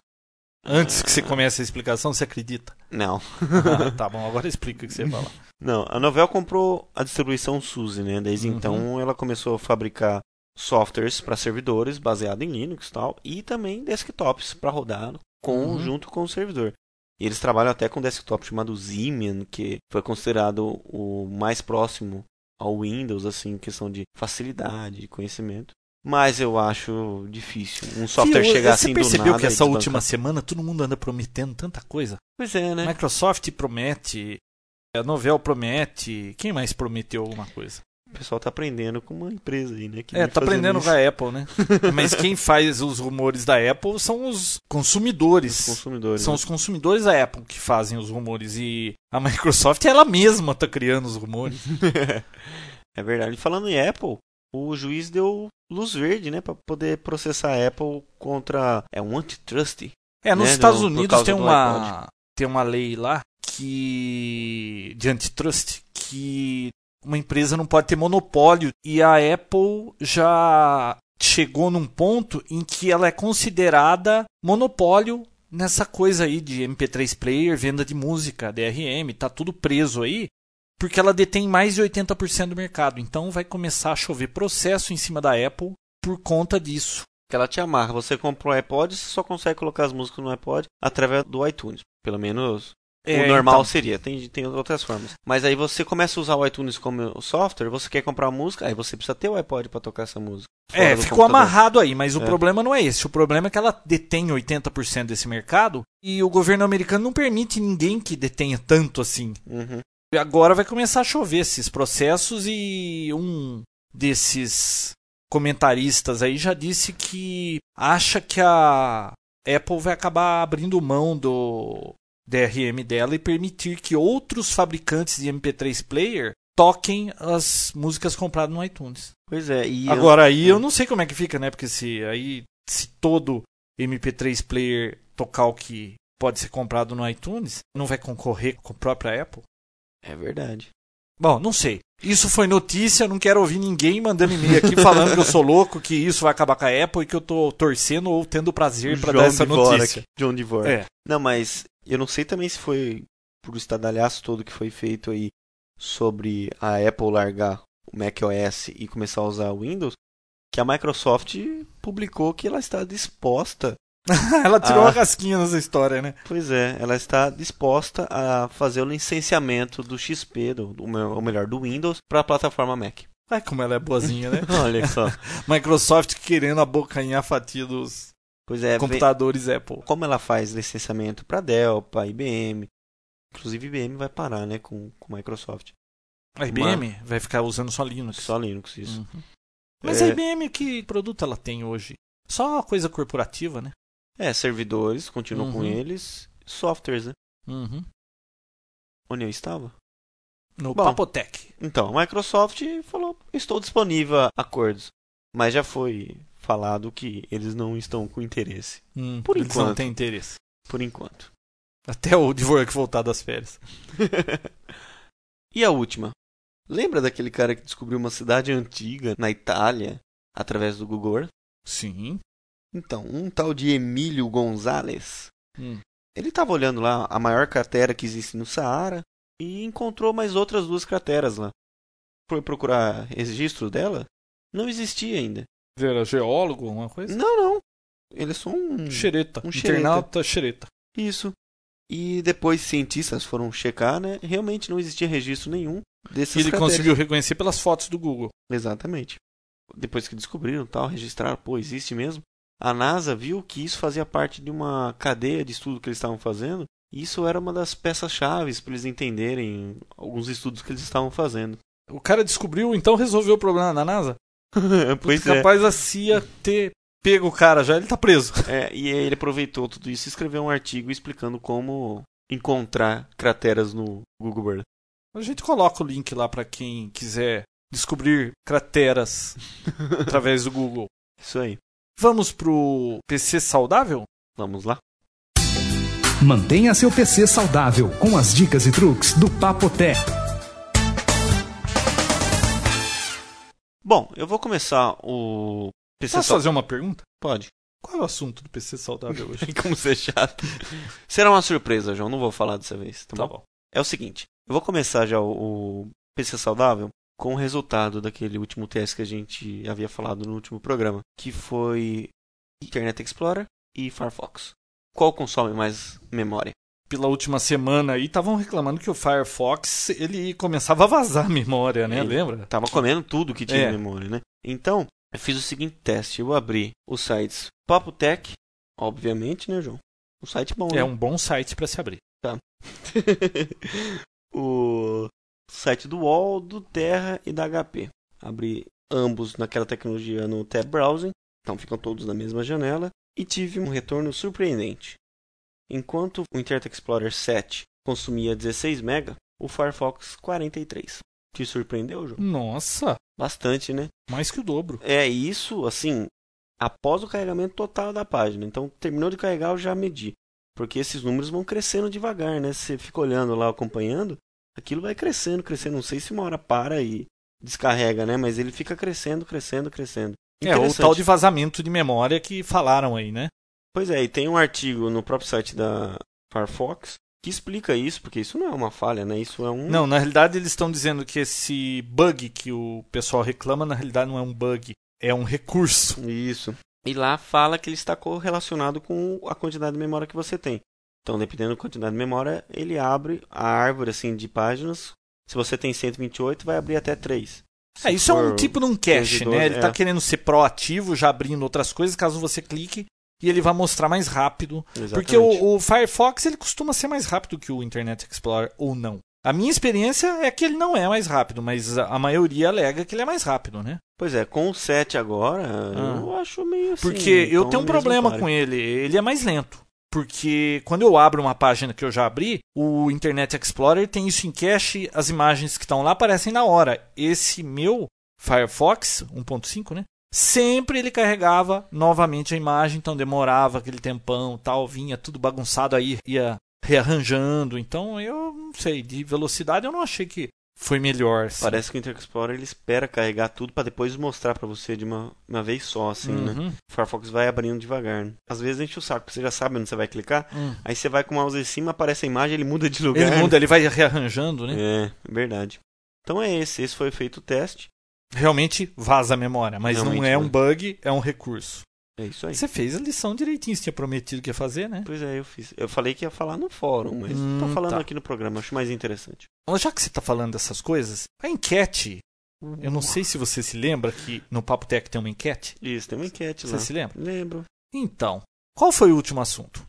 [SPEAKER 2] Antes que você comece a explicação, você acredita?
[SPEAKER 3] Não.
[SPEAKER 2] ah, tá bom, agora explica o que você fala.
[SPEAKER 3] Não, a Novell comprou a distribuição SUSE, né? Desde uhum. então ela começou a fabricar softwares para servidores baseado em Linux e tal, e também desktops para rodar com, uhum. junto com o servidor. E eles trabalham até com um desktop chamado Zimian, que foi considerado o mais próximo ao Windows, assim, em questão de facilidade, de conhecimento. Mas eu acho difícil um software Fio, chegar assim do nada. Você
[SPEAKER 2] percebeu que essa última semana todo mundo anda prometendo tanta coisa?
[SPEAKER 3] Pois é, né?
[SPEAKER 2] Microsoft promete, a Novel promete, quem mais prometeu alguma coisa?
[SPEAKER 3] O pessoal tá aprendendo com uma empresa aí, né?
[SPEAKER 2] é, tá aprendendo isso. com a Apple, né? Mas quem faz os rumores da Apple são os consumidores.
[SPEAKER 3] Os consumidores.
[SPEAKER 2] São
[SPEAKER 3] né?
[SPEAKER 2] os consumidores da Apple que fazem os rumores. E a Microsoft, ela mesma tá criando os rumores.
[SPEAKER 3] é verdade. Falando em Apple, o juiz deu luz verde, né, para poder processar a Apple contra é um antitrust.
[SPEAKER 2] É, nos né, Estados Unidos tem uma tem uma lei lá que de antitrust que uma empresa não pode ter monopólio e a Apple já chegou num ponto em que ela é considerada monopólio nessa coisa aí de MP3 player, venda de música, DRM, tá tudo preso aí porque ela detém mais de 80% do mercado. Então vai começar a chover processo em cima da Apple por conta disso.
[SPEAKER 3] Ela te amarra. Você comprou um iPod, você só consegue colocar as músicas no iPod através do iTunes. Pelo menos é, o normal então... seria. Tem, tem outras formas. Mas aí você começa a usar o iTunes como software, você quer comprar música, aí você precisa ter o iPod para tocar essa música.
[SPEAKER 2] É, ficou computador. amarrado aí, mas é. o problema não é esse. O problema é que ela detém 80% desse mercado e o governo americano não permite ninguém que detenha tanto assim.
[SPEAKER 3] Uhum.
[SPEAKER 2] Agora vai começar a chover esses processos e um desses comentaristas aí já disse que acha que a Apple vai acabar abrindo mão do DRM dela e permitir que outros fabricantes de MP3 player toquem as músicas compradas no iTunes.
[SPEAKER 3] Pois é.
[SPEAKER 2] Agora eu... aí eu não sei como é que fica, né? Porque se aí se todo MP3 player tocar o que pode ser comprado no iTunes, não vai concorrer com a própria Apple.
[SPEAKER 3] É verdade.
[SPEAKER 2] Bom, não sei. Isso foi notícia, não quero ouvir ninguém mandando e-mail aqui falando que eu sou louco, que isso vai acabar com a Apple e que eu tô torcendo ou tendo prazer para dar essa notícia.
[SPEAKER 3] John DeVore. É. Não, mas eu não sei também se foi por estadalhaço todo que foi feito aí sobre a Apple largar o macOS e começar a usar o Windows, que a Microsoft publicou que ela está disposta
[SPEAKER 2] ela tirou a... uma casquinha nessa história, né?
[SPEAKER 3] Pois é, ela está disposta a fazer o licenciamento do XP, do, do ou melhor, do Windows, para a plataforma Mac.
[SPEAKER 2] Ai, como ela é boazinha, né?
[SPEAKER 3] Olha só.
[SPEAKER 2] Microsoft querendo abocanhar a fatia dos pois é, computadores vem... Apple.
[SPEAKER 3] Como ela faz licenciamento para Dell, para IBM. Inclusive, IBM vai parar, né, com, com Microsoft.
[SPEAKER 2] A IBM Uma... vai ficar usando só Linux.
[SPEAKER 3] Só Linux, isso.
[SPEAKER 2] Uhum. Mas é... a IBM, que produto ela tem hoje? Só coisa corporativa, né?
[SPEAKER 3] É, servidores, continuam uhum. com eles. Softwares, né?
[SPEAKER 2] Uhum.
[SPEAKER 3] Onde eu estava?
[SPEAKER 2] No Bom, Papotec.
[SPEAKER 3] Então, a Microsoft falou: estou disponível a acordos. Mas já foi falado que eles não estão com interesse.
[SPEAKER 2] Hum, Por eles enquanto. não têm interesse.
[SPEAKER 3] Por enquanto.
[SPEAKER 2] Até o Dvorak voltar das férias.
[SPEAKER 3] e a última? Lembra daquele cara que descobriu uma cidade antiga na Itália através do Google Earth?
[SPEAKER 2] Sim.
[SPEAKER 3] Então, um tal de Emílio Gonzalez, hum. ele estava olhando lá a maior cratera que existe no Saara e encontrou mais outras duas crateras lá. Foi procurar registro dela? Não existia ainda.
[SPEAKER 2] Ele era geólogo, alguma coisa?
[SPEAKER 3] Não, não. Ele é só um.
[SPEAKER 2] Xereta. Um internauta xereta.
[SPEAKER 3] Isso. E depois cientistas foram checar, né? Realmente não existia registro nenhum desses
[SPEAKER 2] ele
[SPEAKER 3] crateras.
[SPEAKER 2] conseguiu reconhecer pelas fotos do Google.
[SPEAKER 3] Exatamente. Depois que descobriram tal, registraram, pô, existe mesmo a NASA viu que isso fazia parte de uma cadeia de estudo que eles estavam fazendo. E isso era uma das peças-chave para eles entenderem alguns estudos que eles estavam fazendo.
[SPEAKER 2] O cara descobriu, então resolveu o problema na NASA?
[SPEAKER 3] pois
[SPEAKER 2] é. capaz a CIA ter pego o cara já, ele tá preso.
[SPEAKER 3] É, e ele aproveitou tudo isso e escreveu um artigo explicando como encontrar crateras no Google Earth.
[SPEAKER 2] A gente coloca o link lá para quem quiser descobrir crateras através do Google.
[SPEAKER 3] Isso aí.
[SPEAKER 2] Vamos pro PC saudável?
[SPEAKER 3] Vamos lá.
[SPEAKER 1] Mantenha seu PC saudável com as dicas e truques do Papotec.
[SPEAKER 3] Bom, eu vou começar o
[SPEAKER 2] PC Posso fazer uma pergunta?
[SPEAKER 3] Pode.
[SPEAKER 2] Qual é o assunto do PC saudável hoje?
[SPEAKER 3] Como ser chato. Será uma surpresa, João. Não vou falar dessa vez. Tá, tá bom? bom? É o seguinte. Eu vou começar já o, o PC saudável com o resultado daquele último teste que a gente havia falado no último programa, que foi Internet Explorer e Firefox. Qual consome mais memória?
[SPEAKER 2] Pela última semana aí estavam reclamando que o Firefox ele começava a vazar memória, né? Ele Lembra?
[SPEAKER 3] Tava comendo tudo que tinha é. memória, né? Então, eu fiz o seguinte teste. Eu abri os sites Papotec, obviamente, né, João? Um site bom,
[SPEAKER 2] É
[SPEAKER 3] né?
[SPEAKER 2] um bom site para se abrir.
[SPEAKER 3] Tá. o site do UOL, do Terra e da HP. Abri ambos naquela tecnologia no Tab Browsing, então ficam todos na mesma janela, e tive um retorno surpreendente. Enquanto o Internet Explorer 7 consumia 16 MB, o Firefox 43. Te surpreendeu, João?
[SPEAKER 2] Nossa!
[SPEAKER 3] Bastante, né?
[SPEAKER 2] Mais que o dobro.
[SPEAKER 3] É isso, assim, após o carregamento total da página. Então, terminou de carregar, eu já medi. Porque esses números vão crescendo devagar, né? Você fica olhando lá, acompanhando, aquilo vai crescendo, crescendo. Não sei se uma hora para e descarrega, né? Mas ele fica crescendo, crescendo, crescendo.
[SPEAKER 2] É, o tal de vazamento de memória que falaram aí, né?
[SPEAKER 3] Pois é, e tem um artigo no próprio site da Firefox que explica isso, porque isso não é uma falha, né? Isso é um.
[SPEAKER 2] Não, na realidade eles estão dizendo que esse bug que o pessoal reclama, na realidade não é um bug, é um recurso.
[SPEAKER 3] Isso. E lá fala que ele está correlacionado com a quantidade de memória que você tem. Então, dependendo da quantidade de memória, ele abre a árvore assim de páginas. Se você tem 128, vai abrir até 3.
[SPEAKER 2] É, isso é um tipo de um cache, 12, né? Ele está é. querendo ser proativo, já abrindo outras coisas, caso você clique e ele vai mostrar mais rápido. Exatamente. Porque o, o, Firefox ele costuma ser mais rápido que o Internet Explorer ou não. A minha experiência é que ele não é mais rápido, mas a maioria alega que ele é mais rápido, né?
[SPEAKER 3] Pois é, com o 7 agora, ah. eu acho meio assim.
[SPEAKER 2] Porque eu tenho um problema com ele, ele é mais lento. Porque quando eu abro uma página que eu já abri, o Internet Explorer tem isso em cache, as imagens que estão lá aparecem na hora. Esse meu Firefox 1.5, né? Sempre ele carregava novamente a imagem, então demorava aquele tempão, tal, vinha tudo bagunçado aí, ia rearranjando. Então eu não sei, de velocidade eu não achei que foi melhor.
[SPEAKER 3] Sim. Parece que o Internet Explorer ele espera carregar tudo para depois mostrar para você de uma, uma vez só, assim, né? uhum. né? O Firefox vai abrindo devagar. Né? Às vezes enche o saco, você já sabe onde você vai clicar, uhum. aí você vai com o mouse em cima, aparece a imagem, ele muda de lugar.
[SPEAKER 2] Ele muda, ele vai rearranjando, né?
[SPEAKER 3] É, verdade. Então é esse, esse foi feito o teste.
[SPEAKER 2] Realmente vaza a memória, mas Realmente não é um bug, é um recurso.
[SPEAKER 3] É isso aí.
[SPEAKER 2] Você fez a lição direitinho, você tinha prometido que ia fazer, né?
[SPEAKER 3] Pois é, eu fiz. Eu falei que ia falar no fórum, mas hum, tô falando tá. aqui no programa, acho mais interessante.
[SPEAKER 2] Já que você tá falando dessas coisas, a enquete. Eu não sei se você se lembra que no Papo Tech tem uma enquete.
[SPEAKER 3] Isso, tem uma enquete
[SPEAKER 2] você
[SPEAKER 3] lá.
[SPEAKER 2] Você se lembra?
[SPEAKER 3] Lembro.
[SPEAKER 2] Então, qual foi o último assunto?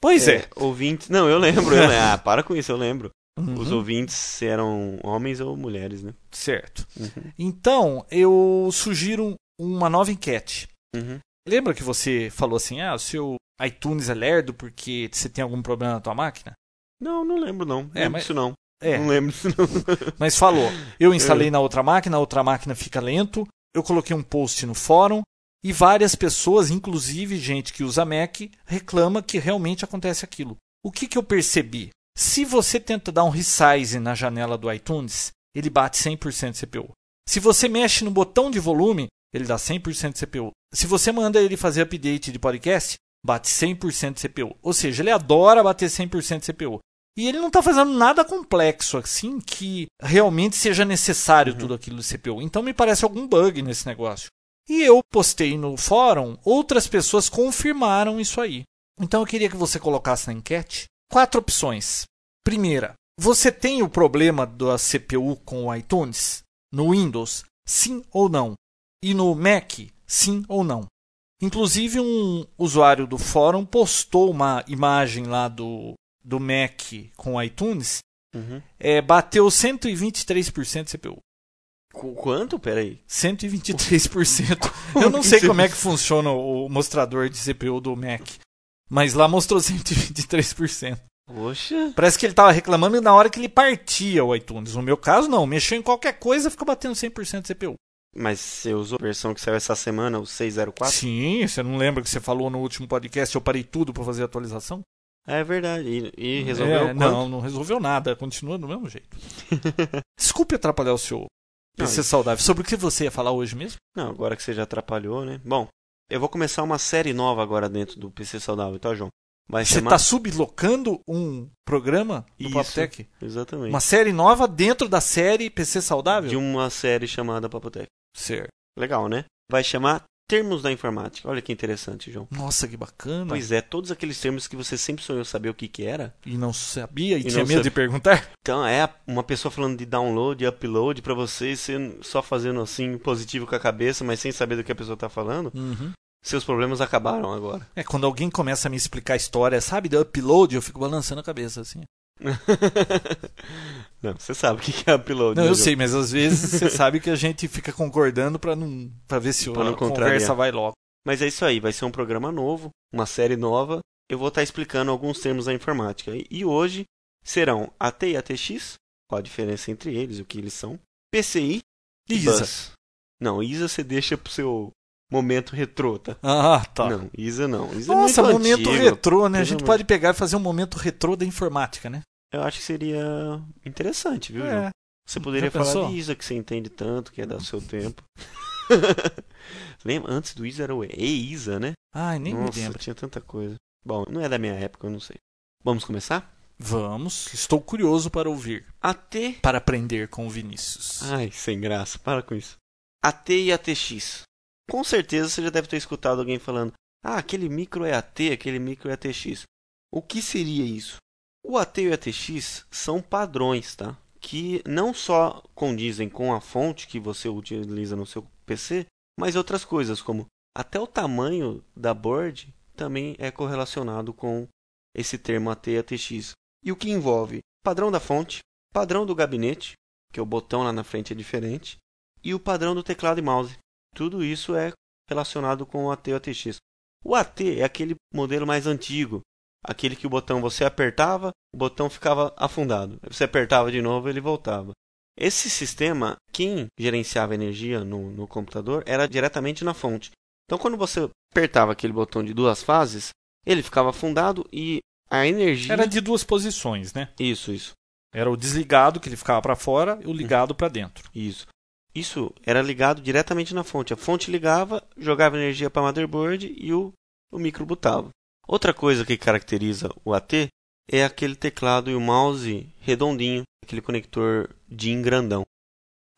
[SPEAKER 2] Pois é. é.
[SPEAKER 3] Ouvintes. Não, eu lembro. Eu... ah, para com isso, eu lembro. Uhum. Os ouvintes eram homens ou mulheres, né?
[SPEAKER 2] Certo. Uhum. Então, eu sugiro uma nova enquete. Uhum. Lembra que você falou assim, ah, o seu iTunes é lerdo porque você tem algum problema na tua máquina?
[SPEAKER 3] Não, não lembro não. É, lembro mas... isso não.
[SPEAKER 2] É.
[SPEAKER 3] Não lembro disso não.
[SPEAKER 2] mas falou. Eu instalei é. na outra máquina, a outra máquina fica lento. Eu coloquei um post no fórum e várias pessoas, inclusive gente que usa Mac, reclama que realmente acontece aquilo. O que, que eu percebi? Se você tenta dar um resize na janela do iTunes, ele bate 100% de CPU. Se você mexe no botão de volume, ele dá 100% de CPU. Se você manda ele fazer update de podcast, bate 100% de CPU. Ou seja, ele adora bater 100% de CPU. E ele não está fazendo nada complexo assim que realmente seja necessário uhum. tudo aquilo de CPU. Então me parece algum bug nesse negócio. E eu postei no fórum, outras pessoas confirmaram isso aí. Então eu queria que você colocasse na enquete quatro opções. Primeira, você tem o problema da CPU com o iTunes? No Windows? Sim ou não? E no Mac, sim ou não? Inclusive, um usuário do fórum postou uma imagem lá do, do Mac com iTunes. Uhum. É, bateu 123% de CPU.
[SPEAKER 3] Quanto? Peraí.
[SPEAKER 2] 123%. Eu não sei como é que funciona o mostrador de CPU do Mac. Mas lá mostrou 123%.
[SPEAKER 3] Poxa.
[SPEAKER 2] Parece que ele estava reclamando na hora que ele partia o iTunes. No meu caso, não. Mexeu em qualquer coisa, fica batendo 100% de CPU.
[SPEAKER 3] Mas você usou a versão que saiu essa semana, o 604?
[SPEAKER 2] Sim, você não lembra que você falou no último podcast, eu parei tudo para fazer a atualização?
[SPEAKER 3] É verdade. E, e resolveu é,
[SPEAKER 2] Não, não resolveu nada, continua do mesmo jeito. Desculpe atrapalhar o seu PC não, saudável. Sobre o que você ia falar hoje mesmo?
[SPEAKER 3] Não, agora que você já atrapalhou, né? Bom, eu vou começar uma série nova agora dentro do PC saudável, tá, João?
[SPEAKER 2] Vai você está chamar... sublocando um programa do Papotec?
[SPEAKER 3] Exatamente.
[SPEAKER 2] Uma série nova dentro da série PC Saudável?
[SPEAKER 3] De uma série chamada Papotec.
[SPEAKER 2] Certo.
[SPEAKER 3] Legal, né? Vai chamar Termos da Informática. Olha que interessante, João.
[SPEAKER 2] Nossa, que bacana.
[SPEAKER 3] Pois é, todos aqueles termos que você sempre sonhou saber o que que era.
[SPEAKER 2] E não sabia e, e tinha medo sabia. de perguntar.
[SPEAKER 3] Então, é uma pessoa falando de download e upload para você, você só fazendo assim, positivo com a cabeça, mas sem saber do que a pessoa tá falando. Uhum. Seus problemas acabaram agora.
[SPEAKER 2] É, quando alguém começa a me explicar a história, sabe, de upload, eu fico balançando a cabeça assim.
[SPEAKER 3] não, você sabe o que é upload.
[SPEAKER 2] Não, eu sei, mas às vezes você sabe que a gente fica concordando para não para ver se a conversa vai logo.
[SPEAKER 3] Mas é isso aí, vai ser um programa novo, uma série nova. Eu vou estar explicando alguns termos da informática. E hoje serão AT e ATX, qual a diferença entre eles, o que eles são, PCI e ISA. Bus. Não, ISA você deixa pro seu momento retrô, tá?
[SPEAKER 2] Ah, tá.
[SPEAKER 3] Não, ISA não. ISA
[SPEAKER 2] é Nossa, é momento antigo. retrô, né? A gente pode pegar e fazer um momento retrô da informática, né?
[SPEAKER 3] Eu acho que seria interessante, viu, é. João? Você poderia falar de ISA, que você entende tanto, que é do seu tempo. Lembra? Antes do ISA era o EISA, né?
[SPEAKER 2] Ai, nem
[SPEAKER 3] Nossa,
[SPEAKER 2] me lembro.
[SPEAKER 3] tinha tanta coisa. Bom, não é da minha época, eu não sei. Vamos começar?
[SPEAKER 2] Vamos. Estou curioso para ouvir.
[SPEAKER 3] AT.
[SPEAKER 2] Para aprender com o Vinícius.
[SPEAKER 3] Ai, sem graça. Para com isso. AT e ATX. Com certeza você já deve ter escutado alguém falando: Ah, aquele micro é AT, aquele micro é ATX. O que seria isso? O AT e o ATX são padrões, tá? Que não só condizem com a fonte que você utiliza no seu PC, mas outras coisas, como até o tamanho da board também é correlacionado com esse termo AT e ATX. E o que envolve padrão da fonte, padrão do gabinete, que o botão lá na frente é diferente, e o padrão do teclado e mouse. Tudo isso é relacionado com o AT e o ATX. O AT é aquele modelo mais antigo, aquele que o botão você apertava, o botão ficava afundado. Você apertava de novo, ele voltava. Esse sistema, quem gerenciava energia no, no computador era diretamente na fonte. Então, quando você apertava aquele botão de duas fases, ele ficava afundado e a energia.
[SPEAKER 2] Era de duas posições, né?
[SPEAKER 3] Isso, isso.
[SPEAKER 2] Era o desligado que ele ficava para fora e o ligado para dentro.
[SPEAKER 3] Isso. Isso era ligado diretamente na fonte. A fonte ligava, jogava energia para a motherboard e o, o micro botava. Outra coisa que caracteriza o AT é aquele teclado e o mouse redondinho, aquele conector DIN grandão.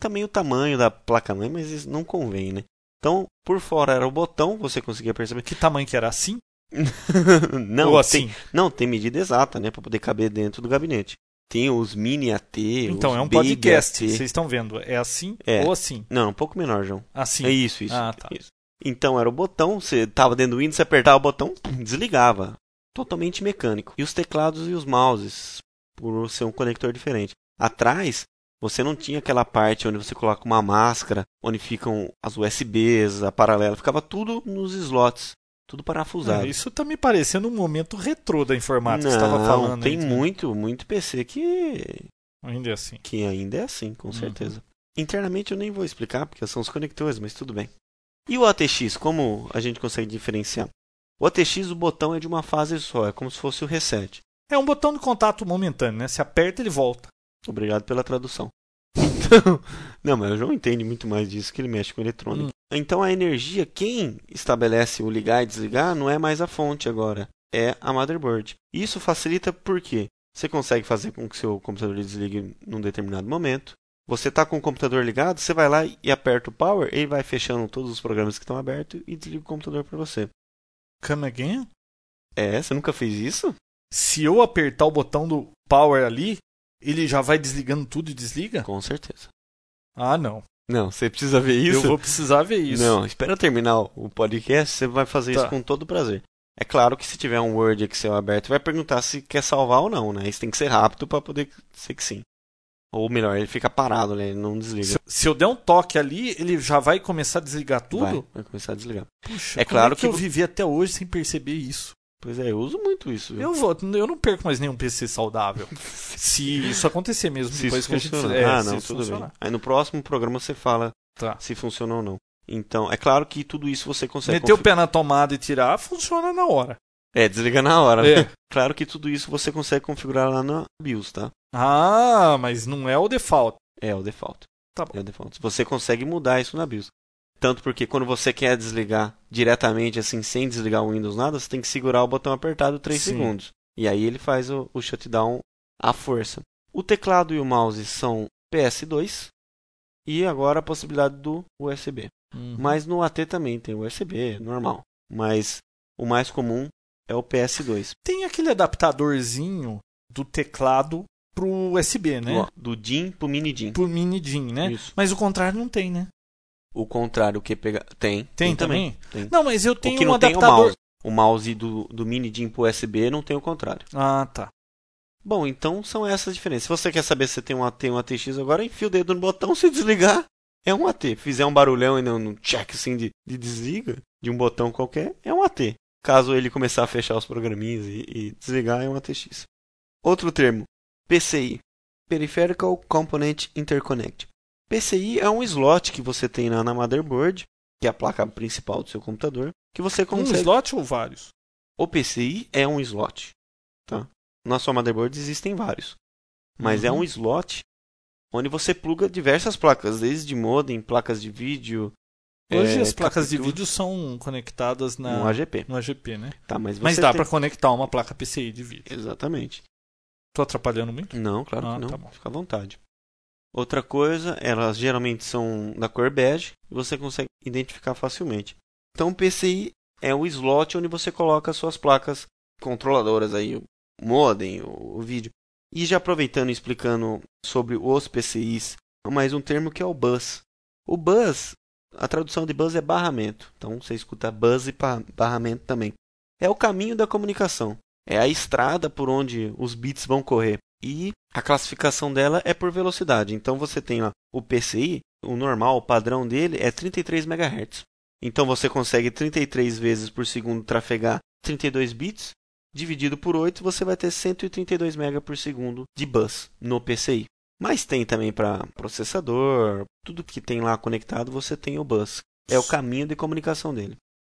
[SPEAKER 3] Também o tamanho da placa-mãe, mas isso não convém, né? Então, por fora era o botão, você conseguia perceber.
[SPEAKER 2] Que tamanho que era assim?
[SPEAKER 3] não, Ou assim? Tem, não, tem medida exata, né, para poder caber dentro do gabinete. Tem os mini AT,
[SPEAKER 2] Então, é um podcast, AT. vocês estão vendo. É assim é. ou assim?
[SPEAKER 3] Não, um pouco menor, João.
[SPEAKER 2] Assim?
[SPEAKER 3] É isso, isso.
[SPEAKER 2] Ah, tá.
[SPEAKER 3] Isso. Então, era o botão, você estava dentro do Windows, você apertava o botão, desligava. Totalmente mecânico. E os teclados e os mouses, por ser um conector diferente. Atrás, você não tinha aquela parte onde você coloca uma máscara, onde ficam as USBs, a paralela, ficava tudo nos slots. Tudo parafusado.
[SPEAKER 2] É, isso tá me parecendo um momento retrô da informática
[SPEAKER 3] Não,
[SPEAKER 2] que estava falando.
[SPEAKER 3] Tem aí, muito, muito PC que.
[SPEAKER 2] Ainda é assim.
[SPEAKER 3] Que ainda é assim, com uhum. certeza. Internamente eu nem vou explicar, porque são os conectores, mas tudo bem. E o ATX, como a gente consegue diferenciar? O ATX, o botão é de uma fase só, é como se fosse o reset.
[SPEAKER 2] É um botão de contato momentâneo, né? Se aperta, ele volta.
[SPEAKER 3] Obrigado pela tradução. Então, não, mas o João entende muito mais disso que ele mexe com eletrônica. Hum. Então a energia, quem estabelece o ligar e desligar não é mais a fonte agora, é a motherboard. Isso facilita porque você consegue fazer com que seu computador desligue num determinado momento. Você está com o computador ligado, você vai lá e aperta o power, ele vai fechando todos os programas que estão abertos e desliga o computador para você.
[SPEAKER 2] Come again?
[SPEAKER 3] É, você nunca fez isso?
[SPEAKER 2] Se eu apertar o botão do power ali, ele já vai desligando tudo e desliga?
[SPEAKER 3] Com certeza.
[SPEAKER 2] Ah, não.
[SPEAKER 3] Não, você precisa ver isso?
[SPEAKER 2] Eu vou precisar ver isso.
[SPEAKER 3] Não, espera terminar o podcast, você vai fazer tá. isso com todo prazer. É claro que se tiver um Word Excel aberto, vai perguntar se quer salvar ou não, né? Isso tem que ser rápido para poder ser que sim. Ou melhor, ele fica parado, né? Ele não desliga.
[SPEAKER 2] Se, se, eu der um toque ali, ele já vai começar a desligar tudo?
[SPEAKER 3] Vai, vai começar a desligar.
[SPEAKER 2] Puxa, é claro é que, que eu vivi até hoje sem perceber isso.
[SPEAKER 3] Pois é, eu uso muito isso.
[SPEAKER 2] Eu vou, eu não perco mais nenhum PC saudável. se isso acontecer mesmo,
[SPEAKER 3] se depois que funciona. a gente. É, ah, não, tudo funcionar. bem. Aí no próximo programa você fala tá. se funciona ou não. Então, é claro que tudo isso você consegue.
[SPEAKER 2] Meter o pé na tomada e tirar, funciona na hora.
[SPEAKER 3] É, desliga na hora. É. Né? Claro que tudo isso você consegue configurar lá na BIOS, tá?
[SPEAKER 2] Ah, mas não é o default.
[SPEAKER 3] É o default.
[SPEAKER 2] Tá bom.
[SPEAKER 3] É o default. Você consegue mudar isso na BIOS. Tanto porque quando você quer desligar diretamente, assim, sem desligar o Windows nada, você tem que segurar o botão apertado 3 Sim. segundos. E aí ele faz o, o shutdown à força. O teclado e o mouse são PS2 e agora a possibilidade do USB. Uhum. Mas no AT também tem USB, normal. Mas o mais comum é o PS2.
[SPEAKER 2] Tem aquele adaptadorzinho do teclado pro USB, né?
[SPEAKER 3] Do DIN pro mini DIN.
[SPEAKER 2] Pro mini DIN, né? Isso. Mas o contrário não tem, né?
[SPEAKER 3] O contrário que pega. Tem.
[SPEAKER 2] Tem, tem também?
[SPEAKER 3] Tem.
[SPEAKER 2] Não, mas eu tenho
[SPEAKER 3] o que
[SPEAKER 2] um
[SPEAKER 3] não
[SPEAKER 2] adaptador.
[SPEAKER 3] Tem o, mouse. o mouse do, do mini DIN pro USB não tem o contrário.
[SPEAKER 2] Ah, tá.
[SPEAKER 3] Bom, então são essas as diferenças. Se você quer saber se tem um AT um ATX agora, enfia o dedo no botão, se desligar, é um AT. Fizer um barulhão e não um check assim de, de desliga de um botão qualquer, é um AT. Caso ele começar a fechar os programinhos e, e desligar, é um ATX. Outro termo, PCI. Peripheral Component Interconnect. PCI é um slot que você tem na, na motherboard, que é a placa principal do seu computador, que você consegue...
[SPEAKER 2] Um slot ou vários?
[SPEAKER 3] O PCI é um slot, tá? Na sua motherboard existem vários, mas uhum. é um slot onde você pluga diversas placas, desde modem, placas de vídeo.
[SPEAKER 2] Hoje é, as placas de vídeo são conectadas na
[SPEAKER 3] no AGP.
[SPEAKER 2] No AGP, né?
[SPEAKER 3] Tá, mas,
[SPEAKER 2] mas dá
[SPEAKER 3] tem...
[SPEAKER 2] para conectar uma placa PCI de vídeo.
[SPEAKER 3] Exatamente.
[SPEAKER 2] Tô atrapalhando muito?
[SPEAKER 3] Não, claro ah, que não. Tá Fica à vontade. Outra coisa, elas geralmente são da cor bege e você consegue identificar facilmente. Então, o PCI é o slot onde você coloca as suas placas controladoras aí, o modem, o, o vídeo. E já aproveitando e explicando sobre os PCIs, mais um termo que é o bus. O bus, a tradução de bus é barramento. Então você escuta bus e barramento também. É o caminho da comunicação. É a estrada por onde os bits vão correr e a classificação dela é por velocidade. Então você tem lá o PCI, o normal, o padrão dele é 33 MHz. Então você consegue 33 vezes por segundo trafegar 32 bits, dividido por 8, você vai ter 132 MB por segundo de bus no PCI. Mas tem também para processador, tudo que tem lá conectado, você tem o bus. É o caminho de comunicação dele.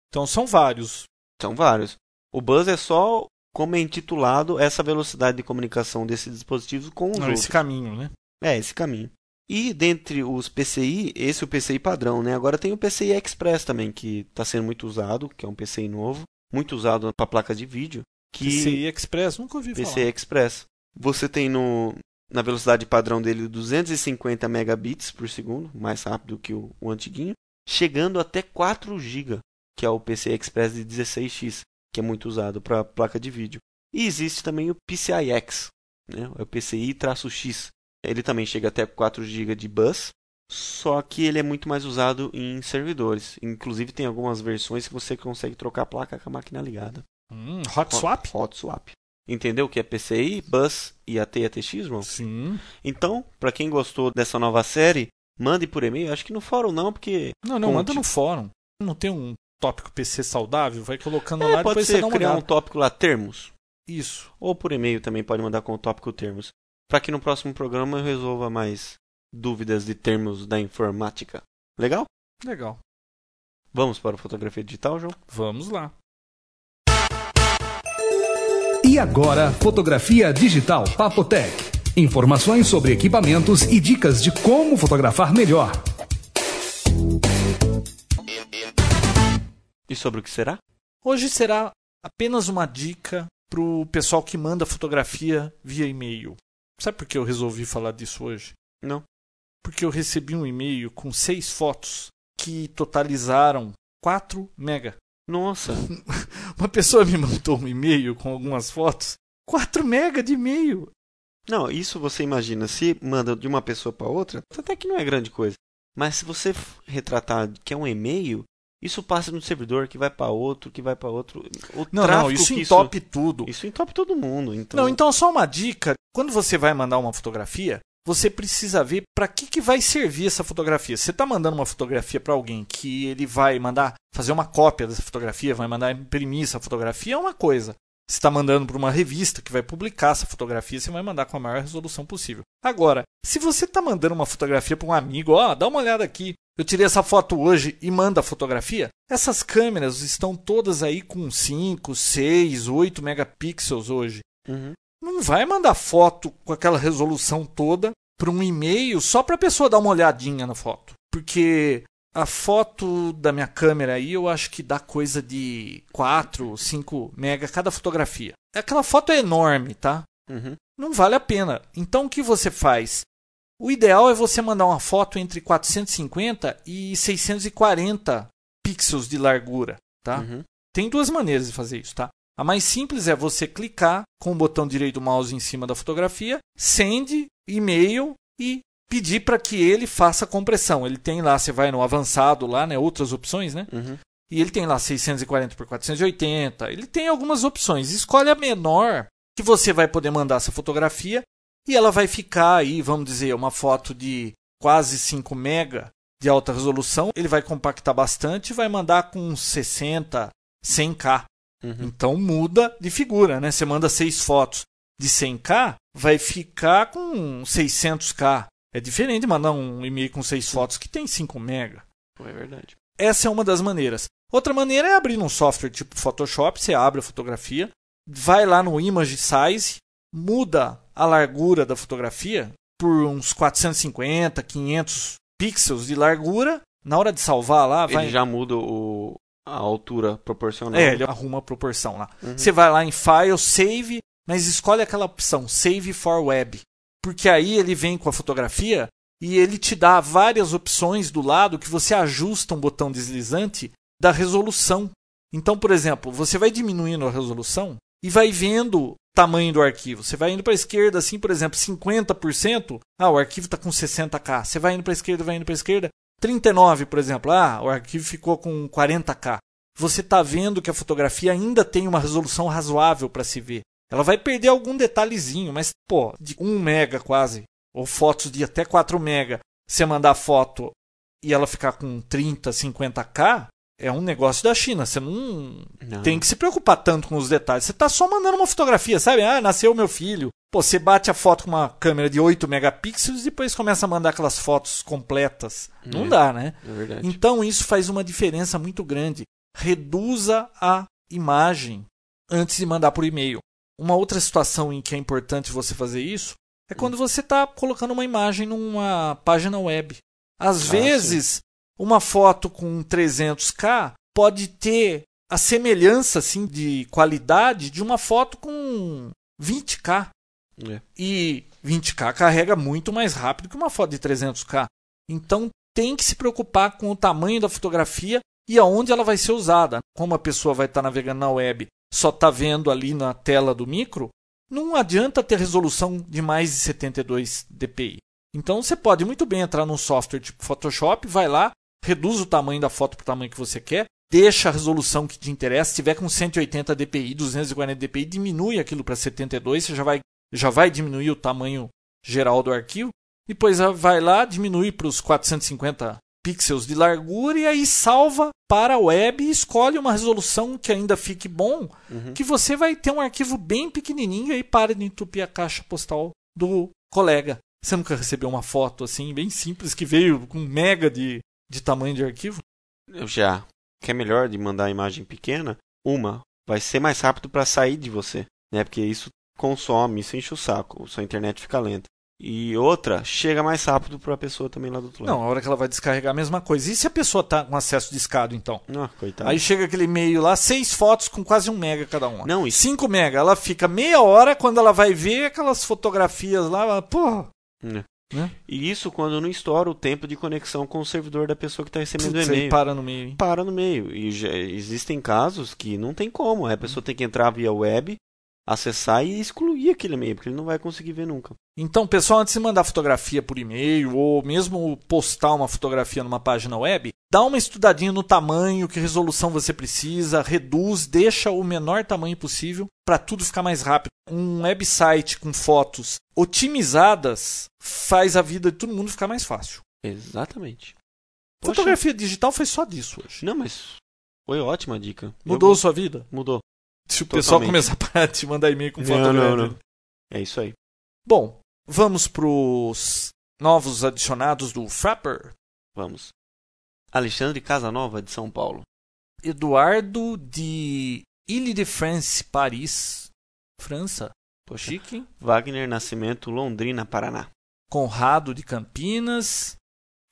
[SPEAKER 2] Então são vários.
[SPEAKER 3] São vários. O bus é só como é intitulado essa velocidade de comunicação desses dispositivos com os Não, outros.
[SPEAKER 2] Esse caminho, né?
[SPEAKER 3] É, esse caminho. E dentre os PCI, esse é o PCI padrão, né? Agora tem o PCI Express também, que está sendo muito usado, que é um PCI novo, muito usado para placa de vídeo. Que...
[SPEAKER 2] PCI Express, nunca ouvi
[SPEAKER 3] PCI falar. Express. Você tem no, na velocidade padrão dele 250 megabits por segundo, mais rápido que o, o antiguinho, chegando até 4 GB, que é o PCI Express de 16x, que é muito usado para placa de vídeo. E existe também o PCI-X, né? é o PCI-X, ele também chega até 4 GB de bus, só que ele é muito mais usado em servidores. Inclusive tem algumas versões que você consegue trocar a placa com a máquina ligada.
[SPEAKER 2] Hum, hot swap?
[SPEAKER 3] Hot, hot swap. Entendeu o que é PCI, bus e AT e ATX?
[SPEAKER 2] Sim.
[SPEAKER 3] Então, para quem gostou dessa nova série, mande por e-mail. Acho que no fórum não, porque...
[SPEAKER 2] Não, não, manda no fórum. Não tem um tópico PC saudável? Vai colocando é, lá pode depois ser, você dá uma
[SPEAKER 3] criar olhada. um tópico lá, termos.
[SPEAKER 2] Isso.
[SPEAKER 3] Ou por e-mail também pode mandar com o tópico termos para que no próximo programa eu resolva mais dúvidas de termos da informática. Legal?
[SPEAKER 2] Legal.
[SPEAKER 3] Vamos para a fotografia digital, João?
[SPEAKER 2] Vamos lá.
[SPEAKER 1] E agora, fotografia digital Papotec. Informações sobre equipamentos e dicas de como fotografar melhor.
[SPEAKER 3] E sobre o que será?
[SPEAKER 2] Hoje será apenas uma dica para o pessoal que manda fotografia via e-mail. Sabe por que eu resolvi falar disso hoje?
[SPEAKER 3] Não.
[SPEAKER 2] Porque eu recebi um e-mail com seis fotos que totalizaram 4 mega.
[SPEAKER 3] Nossa!
[SPEAKER 2] Uma pessoa me mandou um e-mail com algumas fotos. 4 mega de e-mail!
[SPEAKER 3] Não, isso você imagina, se manda de uma pessoa para outra, até que não é grande coisa. Mas se você retratar que é um e-mail, isso passa no servidor que vai para outro, que vai para outro.
[SPEAKER 2] O não, não, isso entope isso, tudo.
[SPEAKER 3] Isso entope todo mundo. Então...
[SPEAKER 2] Não, então só uma dica: quando você vai mandar uma fotografia, você precisa ver para que, que vai servir essa fotografia. Você está mandando uma fotografia para alguém que ele vai mandar fazer uma cópia dessa fotografia, vai mandar imprimir essa fotografia, é uma coisa. Você está mandando para uma revista que vai publicar essa fotografia, você vai mandar com a maior resolução possível. Agora, se você está mandando uma fotografia para um amigo, ó, dá uma olhada aqui, eu tirei essa foto hoje e manda a fotografia, essas câmeras estão todas aí com 5, 6, 8 megapixels hoje.
[SPEAKER 3] Uhum.
[SPEAKER 2] Não vai mandar foto com aquela resolução toda para um e-mail só para a pessoa dar uma olhadinha na foto. Porque a foto da minha câmera aí, eu acho que dá coisa de 4, 5 mega cada fotografia. Aquela foto é enorme, tá?
[SPEAKER 3] Uhum.
[SPEAKER 2] Não vale a pena. Então o que você faz? O ideal é você mandar uma foto entre 450 e 640 pixels de largura, tá?
[SPEAKER 3] Uhum.
[SPEAKER 2] Tem duas maneiras de fazer isso, tá? A mais simples é você clicar com o botão direito do mouse em cima da fotografia, send, e-mail e pedir para que ele faça a compressão. Ele tem lá, você vai no avançado lá, né, outras opções, né?
[SPEAKER 3] Uhum.
[SPEAKER 2] E ele tem lá 640 por 480. Ele tem algumas opções. Escolhe a menor que você vai poder mandar essa fotografia e ela vai ficar aí, vamos dizer, uma foto de quase 5 mega de alta resolução. Ele vai compactar bastante e vai mandar com 60, 100k.
[SPEAKER 3] Uhum.
[SPEAKER 2] Então muda de figura, né? Você manda seis fotos de 100k, vai ficar com 600k. É diferente de mandar um e-mail com seis fotos que tem 5 mega.
[SPEAKER 3] É verdade.
[SPEAKER 2] Essa é uma das maneiras. Outra maneira é abrir um software tipo Photoshop, você abre a fotografia, vai lá no Image Size, muda a largura da fotografia por uns 450, 500 pixels de largura. Na hora de salvar lá, vai...
[SPEAKER 3] Ele já muda o... a altura proporcional.
[SPEAKER 2] É, ele arruma a proporção lá. Uhum. Você vai lá em File, Save, mas escolhe aquela opção Save for Web porque aí ele vem com a fotografia e ele te dá várias opções do lado que você ajusta um botão deslizante da resolução. Então, por exemplo, você vai diminuindo a resolução e vai vendo o tamanho do arquivo. Você vai indo para a esquerda, assim, por exemplo, 50%. Ah, o arquivo está com 60K. Você vai indo para a esquerda, vai indo para a esquerda. 39, por exemplo. Ah, o arquivo ficou com 40K. Você está vendo que a fotografia ainda tem uma resolução razoável para se ver. Ela vai perder algum detalhezinho, mas, pô, de 1 mega quase, ou fotos de até 4 mega, você mandar foto e ela ficar com 30, 50k, é um negócio da China. Você não, não, tem que se preocupar tanto com os detalhes. Você está só mandando uma fotografia, sabe? Ah, nasceu meu filho. Pô, você bate a foto com uma câmera de 8 megapixels e depois começa a mandar aquelas fotos completas. É, não dá, né?
[SPEAKER 3] É
[SPEAKER 2] então isso faz uma diferença muito grande. Reduza a imagem antes de mandar por e-mail. Uma outra situação em que é importante você fazer isso é hum. quando você está colocando uma imagem numa página web. Às ah, vezes, sim. uma foto com 300k pode ter a semelhança assim de qualidade de uma foto com 20k. É. E 20k carrega muito mais rápido que uma foto de 300k. Então tem que se preocupar com o tamanho da fotografia e aonde ela vai ser usada. Como a pessoa vai estar navegando na web, só está vendo ali na tela do micro, não adianta ter resolução de mais de 72 dpi. Então você pode muito bem entrar num software tipo Photoshop, vai lá, reduz o tamanho da foto para o tamanho que você quer, deixa a resolução que te interessa. Se tiver com 180 dpi, 240 dpi, diminui aquilo para 72, você já vai, já vai diminuir o tamanho geral do arquivo. Depois vai lá, diminui para os 450 pixels de largura e aí salva para a web e escolhe uma resolução que ainda fique bom, uhum. que você vai ter um arquivo bem pequenininho e para de entupir a caixa postal do colega. Você nunca recebeu uma foto assim, bem simples, que veio com mega de, de tamanho de arquivo?
[SPEAKER 3] Eu já que é melhor de mandar a imagem pequena, uma, vai ser mais rápido para sair de você, né? Porque isso consome, isso enche o saco, sua internet fica lenta. E outra, chega mais rápido para a pessoa também lá do outro lado.
[SPEAKER 2] Não, a hora que ela vai descarregar a mesma coisa. E se a pessoa tá com acesso discado, então?
[SPEAKER 3] Ah, coitado.
[SPEAKER 2] Aí chega aquele e-mail lá, seis fotos com quase um mega cada uma.
[SPEAKER 3] Não, isso...
[SPEAKER 2] Cinco mega. Ela fica meia hora quando ela vai ver aquelas fotografias lá, porra.
[SPEAKER 3] É. Né? E isso quando não estoura o tempo de conexão com o servidor da pessoa que está recebendo o e-mail.
[SPEAKER 2] para no meio. Hein?
[SPEAKER 3] Para no meio. E já existem casos que não tem como. A pessoa tem que entrar via web, acessar e excluir aquele e-mail, porque ele não vai conseguir ver nunca.
[SPEAKER 2] Então, pessoal, antes de mandar fotografia por e-mail ou mesmo postar uma fotografia numa página web, dá uma estudadinha no tamanho, que resolução você precisa, reduz, deixa o menor tamanho possível para tudo ficar mais rápido. Um website com fotos otimizadas faz a vida de todo mundo ficar mais fácil.
[SPEAKER 3] Exatamente.
[SPEAKER 2] Poxa. Fotografia digital foi só disso hoje.
[SPEAKER 3] Não, mas foi ótima dica.
[SPEAKER 2] Mudou Eu... sua vida?
[SPEAKER 3] Mudou.
[SPEAKER 2] Se o Totalmente. pessoal começar a te mandar e-mail com foto
[SPEAKER 3] não, não, não. É isso aí.
[SPEAKER 2] Bom, vamos para os novos adicionados do Frapper?
[SPEAKER 3] Vamos. Alexandre Casanova, de São Paulo.
[SPEAKER 2] Eduardo de Ile-de-France, Paris, França.
[SPEAKER 3] Poxa. Chique. Wagner Nascimento, Londrina, Paraná.
[SPEAKER 2] Conrado de Campinas.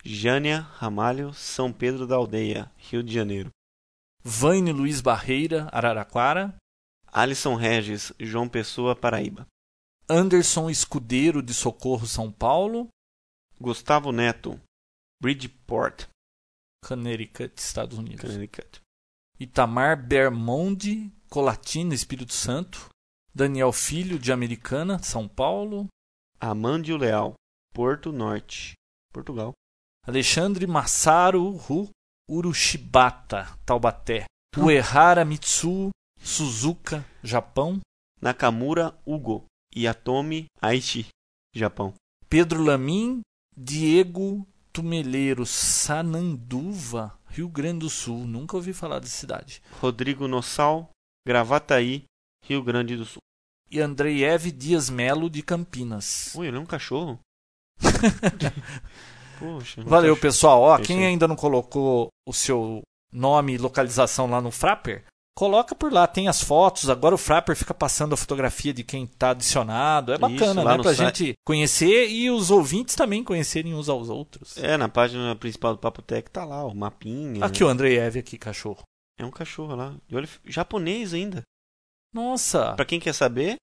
[SPEAKER 3] Jânia Ramalho, São Pedro da Aldeia, Rio de Janeiro.
[SPEAKER 2] Vaine Luiz Barreira, Araraquara.
[SPEAKER 3] Alisson Regis, João Pessoa, Paraíba.
[SPEAKER 2] Anderson Escudeiro, de Socorro, São Paulo.
[SPEAKER 3] Gustavo Neto, Bridgeport.
[SPEAKER 2] Connecticut, Estados Unidos.
[SPEAKER 3] Connecticut.
[SPEAKER 2] Itamar Bermonde, Colatina, Espírito Santo. Daniel Filho, de Americana, São Paulo.
[SPEAKER 3] Amândio Leal, Porto Norte, Portugal.
[SPEAKER 2] Alexandre Massaro Ru, Urushibata, Taubaté. Uehara Mitsu, Suzuka, Japão.
[SPEAKER 3] Nakamura Hugo, Yatomi Aichi, Japão.
[SPEAKER 2] Pedro Lamin, Diego Tumeleiro, Sananduva, Rio Grande do Sul. Nunca ouvi falar dessa cidade.
[SPEAKER 3] Rodrigo Nossal, Gravataí, Rio Grande do Sul.
[SPEAKER 2] E Andreiev Dias Melo, de Campinas.
[SPEAKER 3] Ui, ele é um cachorro?
[SPEAKER 2] Poxa, Valeu, pessoal. Ó, quem ainda não colocou o seu nome e localização lá no Frapper, coloca por lá, tem as fotos. Agora o Frapper fica passando a fotografia de quem está adicionado. É bacana, Isso, né? Pra site. gente conhecer e os ouvintes também conhecerem uns aos outros.
[SPEAKER 3] É, na página principal do Papo Tech tá lá, o mapinha.
[SPEAKER 2] Aqui o Andreiev aqui, cachorro.
[SPEAKER 3] É um cachorro lá. E olha, japonês ainda.
[SPEAKER 2] Nossa!
[SPEAKER 3] Pra quem quer saber,